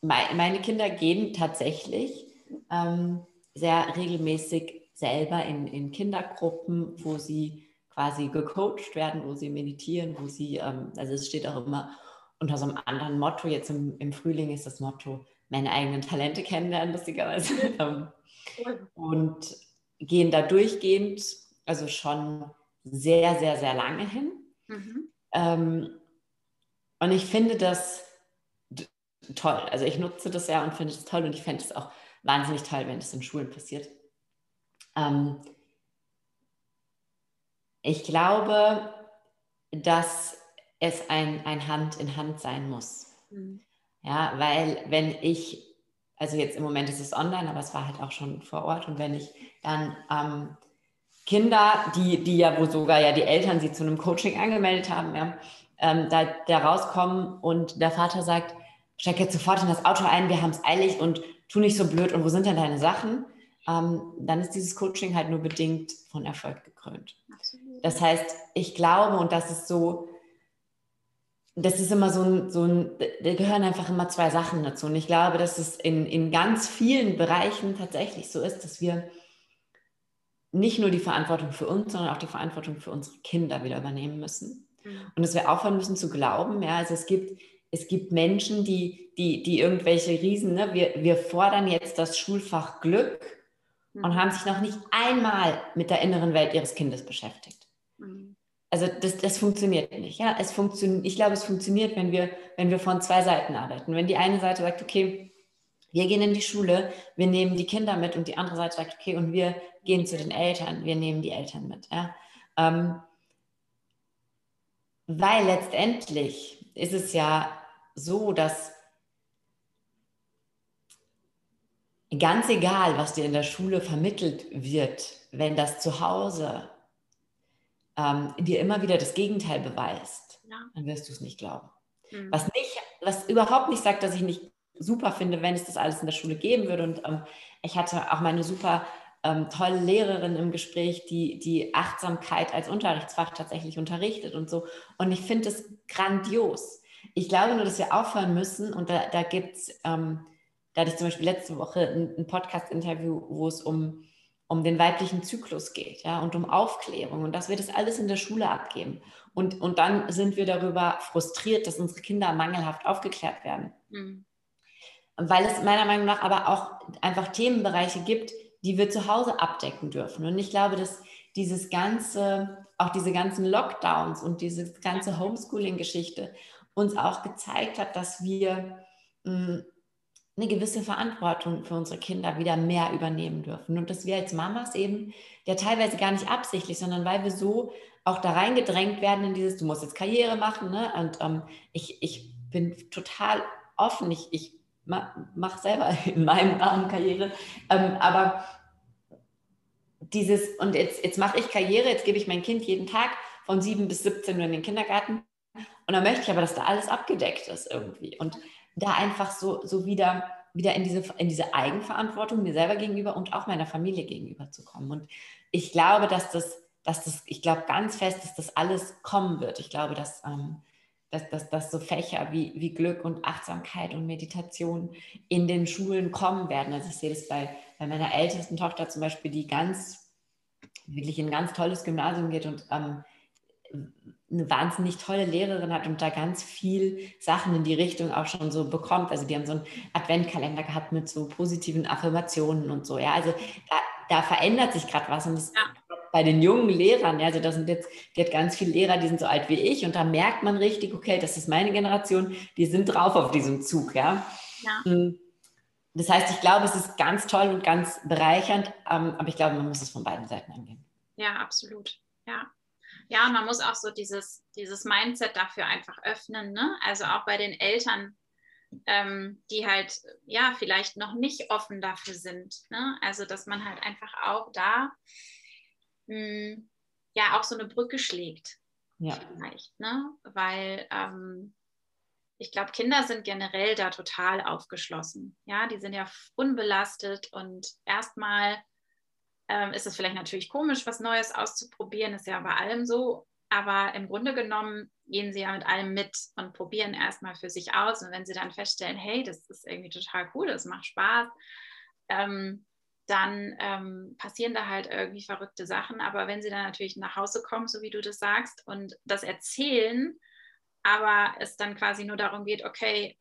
mein, meine Kinder gehen tatsächlich ähm, sehr regelmäßig selber in, in Kindergruppen, wo sie quasi gecoacht werden, wo sie meditieren, wo sie, ähm, also es steht auch immer unter so einem anderen Motto, jetzt im, im Frühling ist das Motto, meine eigenen Talente kennenlernen, lustigerweise. Und gehen da durchgehend, also schon sehr, sehr, sehr lange hin. Mhm. Ähm, und ich finde das toll. Also ich nutze das ja und finde es toll und ich fände es auch wahnsinnig toll, wenn das in Schulen passiert. Ähm, ich glaube, dass es ein, ein Hand in Hand sein muss. Mhm. Ja, weil wenn ich, also jetzt im Moment ist es online, aber es war halt auch schon vor Ort und wenn ich dann ähm, Kinder, die, die ja, wo sogar ja die Eltern sie zu einem Coaching angemeldet haben, ja, ähm, da, da rauskommen und der Vater sagt, steig jetzt sofort in das Auto ein, wir haben es eilig und tu nicht so blöd und wo sind denn deine Sachen? Ähm, dann ist dieses Coaching halt nur bedingt von Erfolg gekrönt. Absolut. Das heißt, ich glaube, und das ist so, das ist immer so ein, so ein, da gehören einfach immer zwei Sachen dazu. Und ich glaube, dass es in, in ganz vielen Bereichen tatsächlich so ist, dass wir nicht nur die Verantwortung für uns, sondern auch die Verantwortung für unsere Kinder wieder übernehmen müssen. Mhm. Und dass wir aufhören müssen zu glauben, ja, also es gibt, es gibt Menschen, die, die, die irgendwelche Riesen, ne, wir, wir fordern jetzt das Schulfach Glück mhm. und haben sich noch nicht einmal mit der inneren Welt ihres Kindes beschäftigt. Mhm. Also das, das funktioniert nicht. Ja? Es funktioniert, ich glaube, es funktioniert, wenn wir, wenn wir von zwei Seiten arbeiten. Wenn die eine Seite sagt, okay, wir gehen in die Schule, wir nehmen die Kinder mit und die andere Seite sagt, okay, und wir gehen zu den Eltern, wir nehmen die Eltern mit. Ja? Ähm, weil letztendlich ist es ja so, dass ganz egal, was dir in der Schule vermittelt wird, wenn das zu Hause ähm, dir immer wieder das Gegenteil beweist, ja. dann wirst du es nicht glauben. Mhm. Was, nicht, was überhaupt nicht sagt, dass ich nicht super finde, wenn es das alles in der Schule geben würde. Und ähm, ich hatte auch meine super ähm, tolle Lehrerin im Gespräch, die die Achtsamkeit als Unterrichtsfach tatsächlich unterrichtet und so. Und ich finde es grandios. Ich glaube nur, dass wir aufhören müssen und da, da gibt es, ähm, da hatte ich zum Beispiel letzte Woche ein, ein Podcast-Interview, wo es um um den weiblichen Zyklus geht, ja, und um Aufklärung und dass wir das alles in der Schule abgeben. Und, und dann sind wir darüber frustriert, dass unsere Kinder mangelhaft aufgeklärt werden. Mhm. Weil es meiner Meinung nach aber auch einfach Themenbereiche gibt, die wir zu Hause abdecken dürfen. Und ich glaube, dass dieses ganze, auch diese ganzen Lockdowns und diese ganze Homeschooling-Geschichte uns auch gezeigt hat, dass wir mm, eine gewisse Verantwortung für unsere Kinder wieder mehr übernehmen dürfen. Und dass wir als Mamas eben, ja teilweise gar nicht absichtlich, sondern weil wir so auch da reingedrängt werden in dieses, du musst jetzt Karriere machen. Ne? Und ähm, ich, ich bin total offen. Ich, ich mache selber in meinem Rahmen Karriere. Ähm, aber dieses, und jetzt, jetzt mache ich Karriere, jetzt gebe ich mein Kind jeden Tag von 7 bis 17 Uhr in den Kindergarten. Und dann möchte ich aber, dass da alles abgedeckt ist irgendwie. Und da einfach so, so wieder, wieder in, diese, in diese Eigenverantwortung mir selber gegenüber und auch meiner Familie gegenüber zu kommen. Und ich glaube, dass das, dass das, ich glaube ganz fest, dass das alles kommen wird. Ich glaube, dass, ähm, dass, dass, dass so Fächer wie, wie Glück und Achtsamkeit und Meditation in den Schulen kommen werden. Also ich sehe das bei, bei meiner ältesten Tochter zum Beispiel, die ganz, wirklich in ein ganz tolles Gymnasium geht und ähm, eine wahnsinnig tolle Lehrerin hat und da ganz viel Sachen in die Richtung auch schon so bekommt. Also die haben so einen Adventkalender gehabt mit so positiven Affirmationen und so. Ja, also da, da verändert sich gerade was und das ja. Bei den jungen Lehrern. Also das sind jetzt, die hat ganz viele Lehrer, die sind so alt wie ich und da merkt man richtig, okay, das ist meine Generation, die sind drauf auf diesem Zug. Ja. ja. Hm. Das heißt, ich glaube, es ist ganz toll und ganz bereichernd, ähm, aber ich glaube, man muss es von beiden Seiten angehen. Ja, absolut. Ja. Ja, man muss auch so dieses, dieses Mindset dafür einfach öffnen. Ne? Also auch bei den Eltern, ähm, die halt ja vielleicht noch nicht offen dafür sind. Ne? Also dass man halt einfach auch da mh, ja auch so eine Brücke schlägt. Ja. Vielleicht, ne? Weil ähm, ich glaube, Kinder sind generell da total aufgeschlossen. Ja, die sind ja unbelastet und erstmal ähm, ist es vielleicht natürlich komisch, was Neues auszuprobieren, ist ja bei allem so. Aber im Grunde genommen gehen sie ja mit allem mit und probieren erstmal für sich aus. Und wenn sie dann feststellen, hey, das ist irgendwie total cool, das macht Spaß, ähm, dann ähm, passieren da halt irgendwie verrückte Sachen. Aber wenn sie dann natürlich nach Hause kommen, so wie du das sagst, und das erzählen, aber es dann quasi nur darum geht, okay,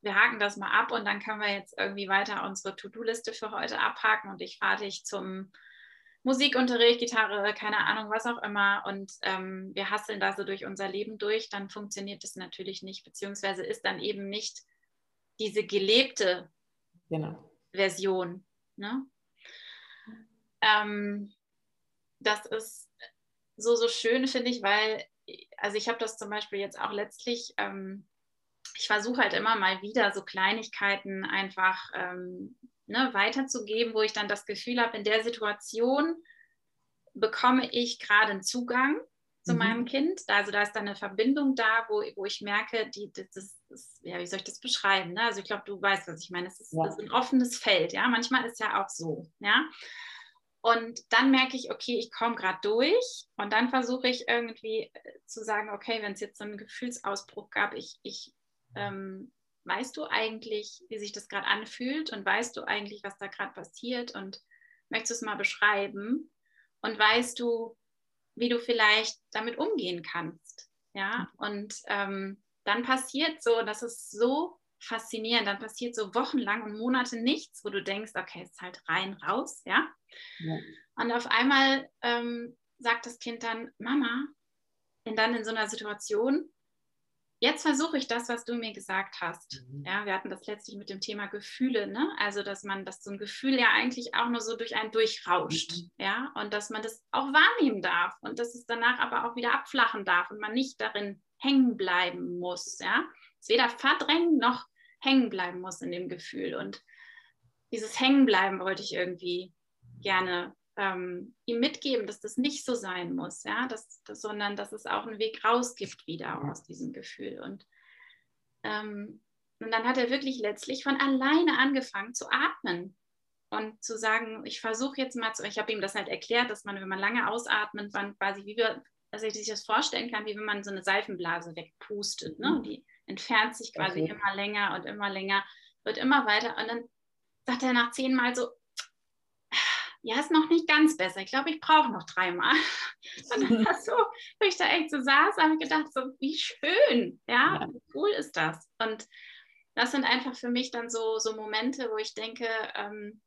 wir haken das mal ab und dann können wir jetzt irgendwie weiter unsere To-Do-Liste für heute abhaken und ich fahre dich zum Musikunterricht, Gitarre, keine Ahnung, was auch immer und ähm, wir hasseln da so durch unser Leben durch, dann funktioniert das natürlich nicht, beziehungsweise ist dann eben nicht diese gelebte genau. Version. Ne? Ähm, das ist so, so schön, finde ich, weil, also ich habe das zum Beispiel jetzt auch letztlich ähm, ich versuche halt immer mal wieder so Kleinigkeiten einfach ähm, ne, weiterzugeben, wo ich dann das Gefühl habe, in der Situation bekomme ich gerade einen Zugang zu mhm. meinem Kind. Also da ist dann eine Verbindung da, wo, wo ich merke, die, das, ist, ja, wie soll ich das beschreiben? Ne? Also ich glaube, du weißt, was ich meine. Es ist, ja. ist, ein offenes Feld, ja. Manchmal ist ja auch so, ja. Und dann merke ich, okay, ich komme gerade durch. Und dann versuche ich irgendwie äh, zu sagen, okay, wenn es jetzt so einen Gefühlsausbruch gab, ich, ich ähm, weißt du eigentlich, wie sich das gerade anfühlt? Und weißt du eigentlich, was da gerade passiert? Und möchtest du es mal beschreiben? und weißt du, wie du vielleicht damit umgehen kannst. Ja, und ähm, dann passiert so, das ist so faszinierend, dann passiert so wochenlang und Monate nichts, wo du denkst, okay, es ist halt rein, raus, ja. ja. Und auf einmal ähm, sagt das Kind dann, Mama, und dann in so einer Situation, jetzt versuche ich das, was du mir gesagt hast. Mhm. Ja, wir hatten das letztlich mit dem Thema Gefühle, ne? Also, dass man, dass so ein Gefühl ja eigentlich auch nur so durch einen durchrauscht, mhm. ja, und dass man das auch wahrnehmen darf und dass es danach aber auch wieder abflachen darf und man nicht darin hängen bleiben muss, ja. Es weder verdrängen noch hängen bleiben muss in dem Gefühl und dieses Hängenbleiben wollte ich irgendwie gerne ähm, ihm mitgeben, dass das nicht so sein muss, ja, dass, dass, sondern dass es auch einen Weg raus gibt wieder aus diesem Gefühl. Und, ähm, und dann hat er wirklich letztlich von alleine angefangen zu atmen und zu sagen, ich versuche jetzt mal zu, ich habe ihm das halt erklärt, dass man, wenn man lange ausatmet, man quasi wie wir, dass ich sich das vorstellen kann, wie wenn man so eine Seifenblase wegpustet, ne? Und die entfernt sich quasi okay. immer länger und immer länger, wird immer weiter und dann sagt er nach zehnmal so, ja, ist noch nicht ganz besser. Ich glaube, ich brauche noch dreimal. Und dann war so, wo ich da echt so saß, habe ich gedacht, so wie schön, ja, ja, wie cool ist das. Und das sind einfach für mich dann so, so Momente, wo ich denke, ähm,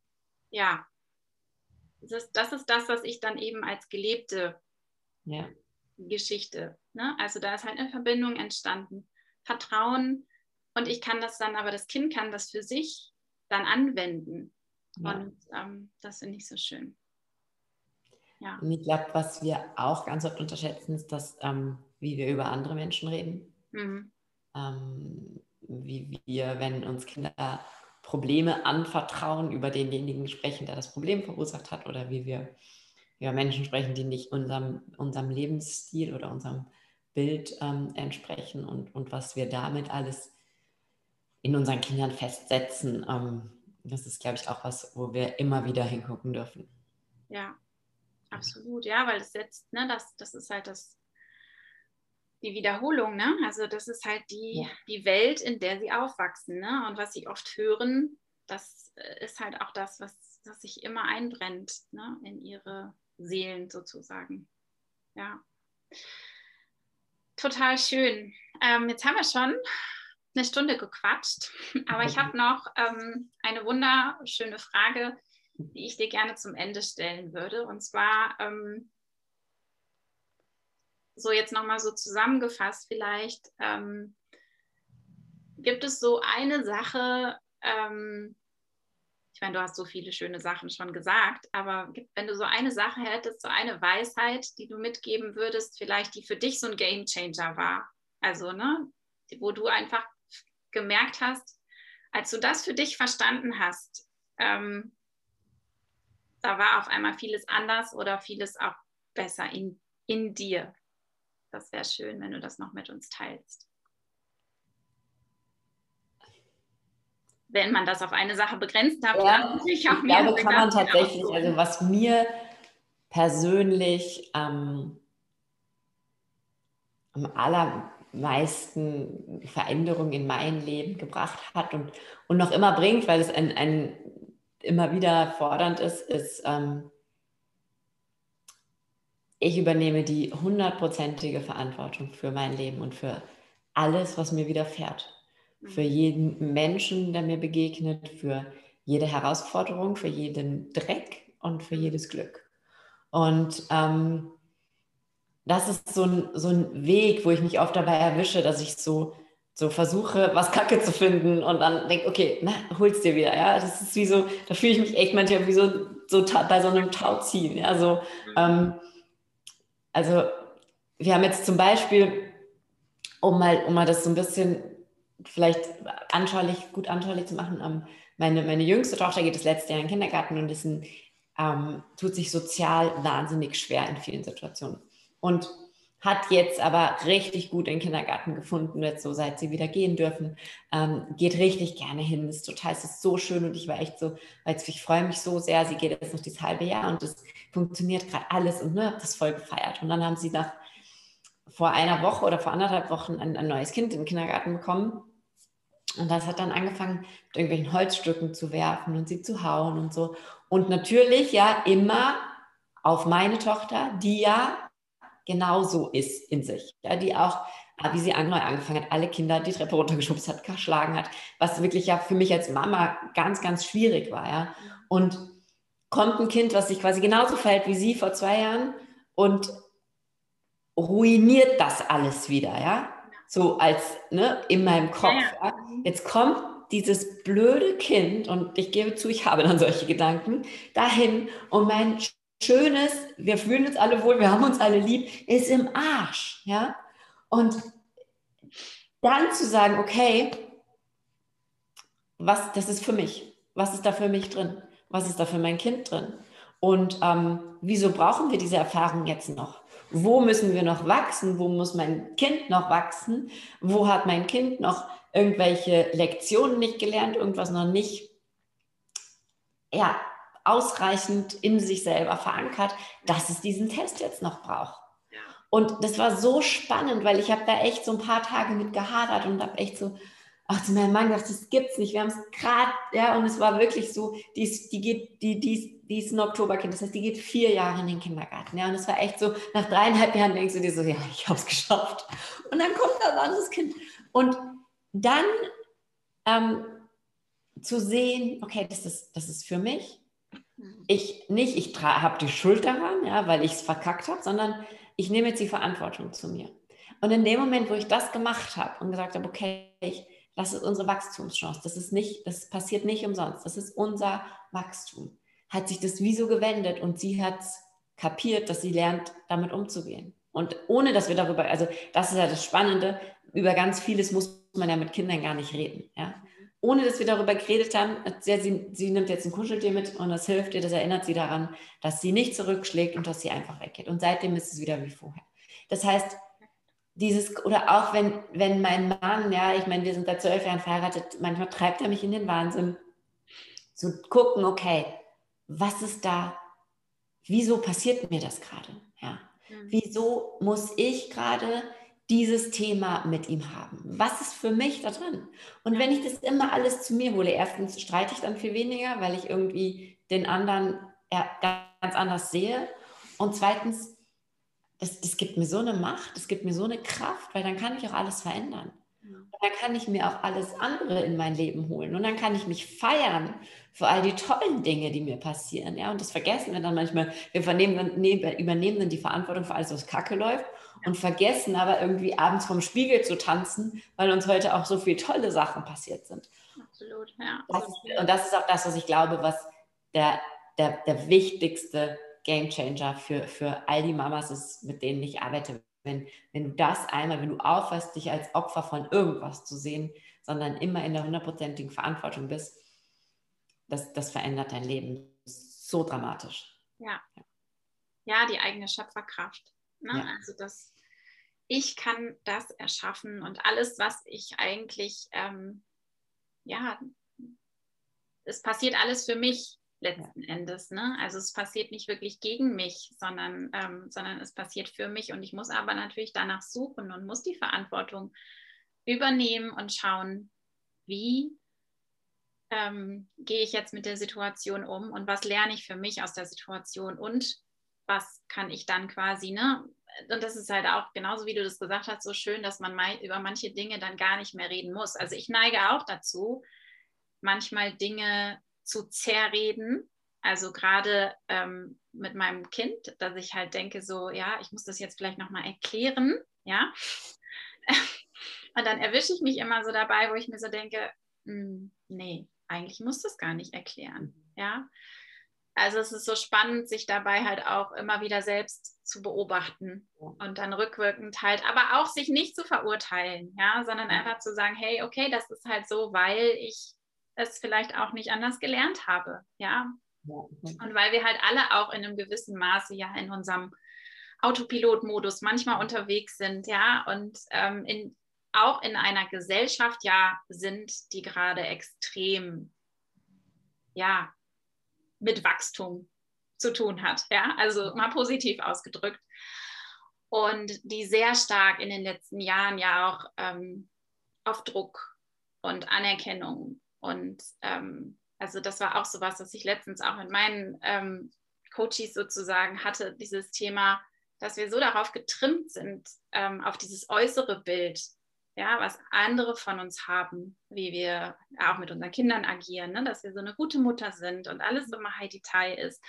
ja, das ist, das ist das, was ich dann eben als gelebte ja. Geschichte, ne? also da ist halt eine Verbindung entstanden, Vertrauen und ich kann das dann, aber das Kind kann das für sich dann anwenden ja. Und ähm, das finde ich so schön. Ja. Und ich glaube, was wir auch ganz oft unterschätzen, ist, dass, ähm, wie wir über andere Menschen reden. Mhm. Ähm, wie wir, wenn uns Kinder Probleme anvertrauen, über denjenigen sprechen, der das Problem verursacht hat, oder wie wir über Menschen sprechen, die nicht unserem, unserem Lebensstil oder unserem Bild ähm, entsprechen und, und was wir damit alles in unseren Kindern festsetzen. Ähm, das ist, glaube ich, auch was, wo wir immer wieder hingucken dürfen. Ja, absolut. Ja, weil es setzt, ne, das, das ist halt das, die Wiederholung, ne? Also das ist halt die, ja. die Welt, in der sie aufwachsen, ne? Und was sie oft hören, das äh, ist halt auch das, was, was sich immer einbrennt, ne? In ihre Seelen sozusagen. Ja. Total schön. Ähm, jetzt haben wir schon eine Stunde gequatscht, aber ich habe noch ähm, eine wunderschöne Frage, die ich dir gerne zum Ende stellen würde. Und zwar ähm, so jetzt nochmal so zusammengefasst vielleicht, ähm, gibt es so eine Sache, ähm, ich meine, du hast so viele schöne Sachen schon gesagt, aber wenn du so eine Sache hättest, so eine Weisheit, die du mitgeben würdest, vielleicht die für dich so ein Game Changer war, also ne, wo du einfach gemerkt hast, als du das für dich verstanden hast, ähm, da war auf einmal vieles anders oder vieles auch besser in, in dir. Das wäre schön, wenn du das noch mit uns teilst. Wenn man das auf eine Sache begrenzt hat, ja, dann ich auch mehr. glaube, kann man tatsächlich, also was mir persönlich ähm, am aller meisten Veränderungen in mein Leben gebracht hat und, und noch immer bringt, weil es ein, ein immer wieder fordernd ist, ist, ähm, ich übernehme die hundertprozentige Verantwortung für mein Leben und für alles, was mir widerfährt. Für jeden Menschen, der mir begegnet, für jede Herausforderung, für jeden Dreck und für jedes Glück. Und ähm, das ist so ein, so ein Weg, wo ich mich oft dabei erwische, dass ich so, so versuche, was Kacke zu finden und dann denke, okay, na, hol's dir wieder. Ja, das ist wie so, da fühle ich mich echt manchmal wie so, so bei so einem Tauziehen. Ja, so, mhm. ähm, also wir haben jetzt zum Beispiel, um mal, um mal das so ein bisschen vielleicht anschaulich, gut anschaulich zu machen, ähm, meine, meine jüngste Tochter geht das letzte Jahr in den Kindergarten und ist ein, ähm, tut sich sozial wahnsinnig schwer in vielen Situationen und hat jetzt aber richtig gut den Kindergarten gefunden, jetzt so seit sie wieder gehen dürfen, ähm, geht richtig gerne hin, ist total, es ist so schön und ich war echt so, weil ich freue mich so sehr, sie geht jetzt noch dieses halbe Jahr und es funktioniert gerade alles und ne, habe das voll gefeiert. Und dann haben sie nach vor einer Woche oder vor anderthalb Wochen ein, ein neues Kind im Kindergarten bekommen und das hat dann angefangen, mit irgendwelchen Holzstücken zu werfen und sie zu hauen und so. Und natürlich ja immer auf meine Tochter, die ja genauso ist in sich, ja, die auch, äh, wie sie neu angefangen hat, alle Kinder die Treppe runtergeschubst hat, geschlagen hat, was wirklich ja für mich als Mama ganz, ganz schwierig war, ja. Und kommt ein Kind, was sich quasi genauso verhält wie sie vor zwei Jahren und ruiniert das alles wieder, ja. So als ne, in meinem Kopf. Ja. Jetzt kommt dieses blöde Kind, und ich gebe zu, ich habe dann solche Gedanken, dahin und mein schönes, wir fühlen uns alle wohl, wir haben uns alle lieb, ist im Arsch. Ja? Und dann zu sagen, okay, was, das ist für mich. Was ist da für mich drin? Was ist da für mein Kind drin? Und ähm, wieso brauchen wir diese Erfahrung jetzt noch? Wo müssen wir noch wachsen? Wo muss mein Kind noch wachsen? Wo hat mein Kind noch irgendwelche Lektionen nicht gelernt, irgendwas noch nicht ja, ausreichend in sich selber verankert, dass es diesen Test jetzt noch braucht. Und das war so spannend, weil ich habe da echt so ein paar Tage mit gehadert und habe echt so, ach, zu meinem Mann gedacht, das gibt's nicht. Wir haben es gerade, ja, und es war wirklich so, die, ist, die geht, die, die, die ist ein Oktoberkind, das heißt, die geht vier Jahre in den Kindergarten, ja, und es war echt so, nach dreieinhalb Jahren denkst du dir so, ja, ich habe es geschafft. Und dann kommt da ein anderes Kind. Und dann ähm, zu sehen, okay, das ist, das ist für mich, ich nicht, ich habe die Schuld daran, ja, weil ich es verkackt habe, sondern ich nehme jetzt die Verantwortung zu mir. Und in dem Moment, wo ich das gemacht habe und gesagt habe, okay, ich, das ist unsere Wachstumschance, das ist nicht, das passiert nicht umsonst, das ist unser Wachstum, hat sich das wie so gewendet und sie hat kapiert, dass sie lernt, damit umzugehen. Und ohne dass wir darüber, also das ist ja das Spannende, über ganz vieles muss man ja mit Kindern gar nicht reden. Ja? ohne dass wir darüber geredet haben, sie, sie nimmt jetzt ein Kuscheltier mit und das hilft ihr, das erinnert sie daran, dass sie nicht zurückschlägt und dass sie einfach weggeht. Und seitdem ist es wieder wie vorher. Das heißt, dieses, oder auch wenn, wenn mein Mann, ja, ich meine, wir sind seit zwölf Jahren verheiratet, manchmal treibt er mich in den Wahnsinn, zu gucken, okay, was ist da, wieso passiert mir das gerade? Ja. Mhm. Wieso muss ich gerade dieses Thema mit ihm haben. Was ist für mich da drin? Und wenn ich das immer alles zu mir hole, erstens streite ich dann viel weniger, weil ich irgendwie den anderen ganz anders sehe. Und zweitens, das, das gibt mir so eine Macht, das gibt mir so eine Kraft, weil dann kann ich auch alles verändern. Und dann kann ich mir auch alles andere in mein Leben holen. Und dann kann ich mich feiern für all die tollen Dinge, die mir passieren. Ja, und das vergessen wir dann manchmal. Wir dann, übernehmen dann die Verantwortung für alles, was kacke läuft und vergessen aber irgendwie abends vom Spiegel zu tanzen, weil uns heute auch so viele tolle Sachen passiert sind. Absolut, ja. Das und das ist auch das, was ich glaube, was der, der, der wichtigste Gamechanger für, für all die Mamas ist, mit denen ich arbeite. Wenn, wenn du das einmal, wenn du aufhörst, dich als Opfer von irgendwas zu sehen, sondern immer in der hundertprozentigen Verantwortung bist, das, das verändert dein Leben so dramatisch. Ja. Ja, die eigene Schöpferkraft. Ne? Ja. Also das, ich kann das erschaffen und alles, was ich eigentlich, ähm, ja, es passiert alles für mich letzten Endes. Ne? Also es passiert nicht wirklich gegen mich, sondern, ähm, sondern es passiert für mich und ich muss aber natürlich danach suchen und muss die Verantwortung übernehmen und schauen, wie ähm, gehe ich jetzt mit der Situation um und was lerne ich für mich aus der Situation und was kann ich dann quasi, ne? Und das ist halt auch genauso wie du das gesagt hast, so schön, dass man mal über manche Dinge dann gar nicht mehr reden muss. Also ich neige auch dazu, manchmal Dinge zu zerreden. Also gerade ähm, mit meinem Kind, dass ich halt denke, so, ja, ich muss das jetzt vielleicht nochmal erklären, ja. Und dann erwische ich mich immer so dabei, wo ich mir so denke, hm, nee, eigentlich muss das gar nicht erklären, ja. Also es ist so spannend, sich dabei halt auch immer wieder selbst zu beobachten und dann rückwirkend halt, aber auch sich nicht zu verurteilen, ja, sondern einfach zu sagen, hey, okay, das ist halt so, weil ich es vielleicht auch nicht anders gelernt habe, ja. Und weil wir halt alle auch in einem gewissen Maße ja in unserem Autopilot-Modus manchmal unterwegs sind, ja, und ähm, in, auch in einer Gesellschaft ja sind, die gerade extrem, ja, mit Wachstum zu tun hat. Ja, also mal positiv ausgedrückt. Und die sehr stark in den letzten Jahren ja auch ähm, auf Druck und Anerkennung und ähm, also das war auch so was, was ich letztens auch mit meinen ähm, Coaches sozusagen hatte, dieses Thema, dass wir so darauf getrimmt sind, ähm, auf dieses äußere Bild, ja, was andere von uns haben, wie wir auch mit unseren Kindern agieren, ne? dass wir so eine gute Mutter sind und alles immer High Detail ist.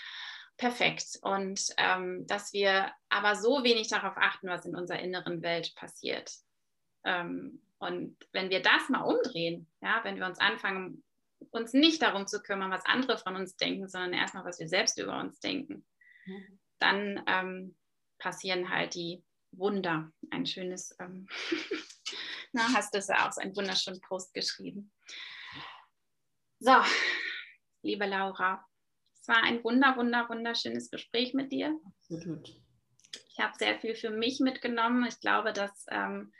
Perfekt. Und ähm, dass wir aber so wenig darauf achten, was in unserer inneren Welt passiert. Ähm, und wenn wir das mal umdrehen, ja, wenn wir uns anfangen, uns nicht darum zu kümmern, was andere von uns denken, sondern erstmal, was wir selbst über uns denken, mhm. dann ähm, passieren halt die Wunder. Ein schönes, ähm, na, hast du auch einen wunderschönen Post geschrieben. So, liebe Laura, es war ein wunder, wunder, wunderschönes Gespräch mit dir. Absolut. Ich habe sehr viel für mich mitgenommen. Ich glaube, dass ähm,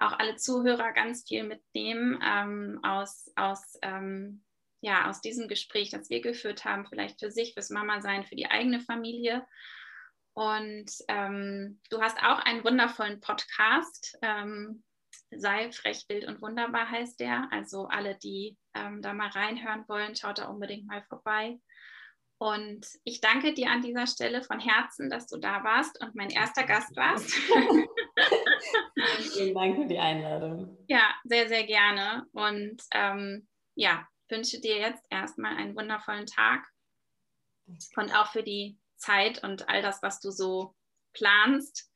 auch alle Zuhörer ganz viel mitnehmen ähm, aus, aus, ähm, ja, aus diesem Gespräch, das wir geführt haben, vielleicht für sich, fürs Mama sein, für die eigene Familie. Und ähm, du hast auch einen wundervollen Podcast. Ähm, Sei frech, wild und wunderbar heißt der. Also alle, die ähm, da mal reinhören wollen, schaut da unbedingt mal vorbei. Und ich danke dir an dieser Stelle von Herzen, dass du da warst und mein erster Gast warst. Vielen Dank für die Einladung. Ja, sehr, sehr gerne. Und ähm, ja, wünsche dir jetzt erstmal einen wundervollen Tag und auch für die Zeit und all das, was du so planst,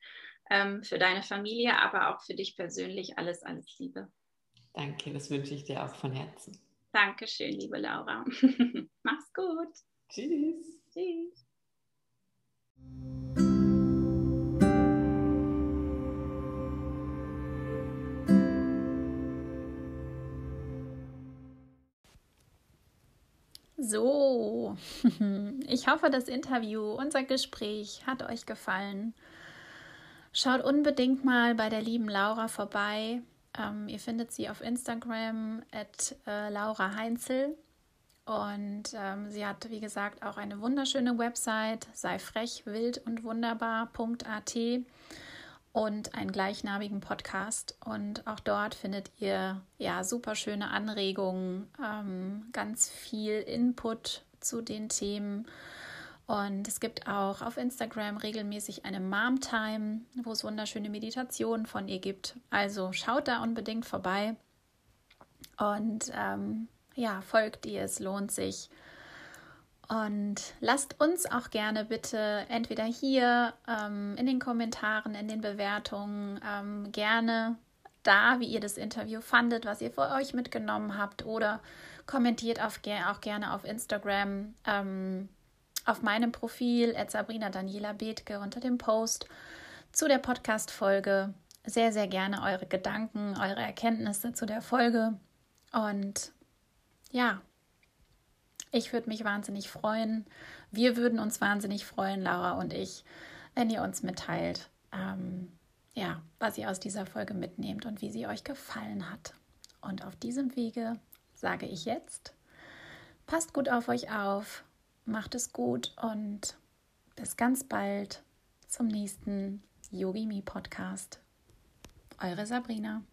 ähm, für deine Familie, aber auch für dich persönlich. Alles, alles Liebe. Danke, das wünsche ich dir auch von Herzen. Dankeschön, liebe Laura. Mach's gut. Tschüss. Tschüss. So, ich hoffe, das Interview, unser Gespräch hat euch gefallen. Schaut unbedingt mal bei der lieben Laura vorbei. Ähm, ihr findet sie auf Instagram at äh, Laura Heinzel. Und ähm, sie hat, wie gesagt, auch eine wunderschöne Website, sei frech, wild und wunderbar.at und einen gleichnamigen Podcast. Und auch dort findet ihr ja super schöne Anregungen, ähm, ganz viel Input zu den Themen. Und es gibt auch auf Instagram regelmäßig eine Mom Time, wo es wunderschöne Meditationen von ihr gibt. Also schaut da unbedingt vorbei. Und ähm, ja, folgt ihr, es lohnt sich. Und lasst uns auch gerne bitte entweder hier ähm, in den Kommentaren, in den Bewertungen ähm, gerne da, wie ihr das Interview fandet, was ihr für euch mitgenommen habt oder kommentiert auf, auch gerne auf Instagram ähm, auf meinem Profil Sabrina Daniela Bethke unter dem Post zu der Podcast-Folge. Sehr, sehr gerne eure Gedanken, eure Erkenntnisse zu der Folge. Und ja, ich würde mich wahnsinnig freuen. Wir würden uns wahnsinnig freuen, Laura und ich, wenn ihr uns mitteilt, ähm, ja, was ihr aus dieser Folge mitnehmt und wie sie euch gefallen hat. Und auf diesem Wege sage ich jetzt, passt gut auf euch auf, macht es gut und bis ganz bald zum nächsten Yogi Me Podcast. Eure Sabrina.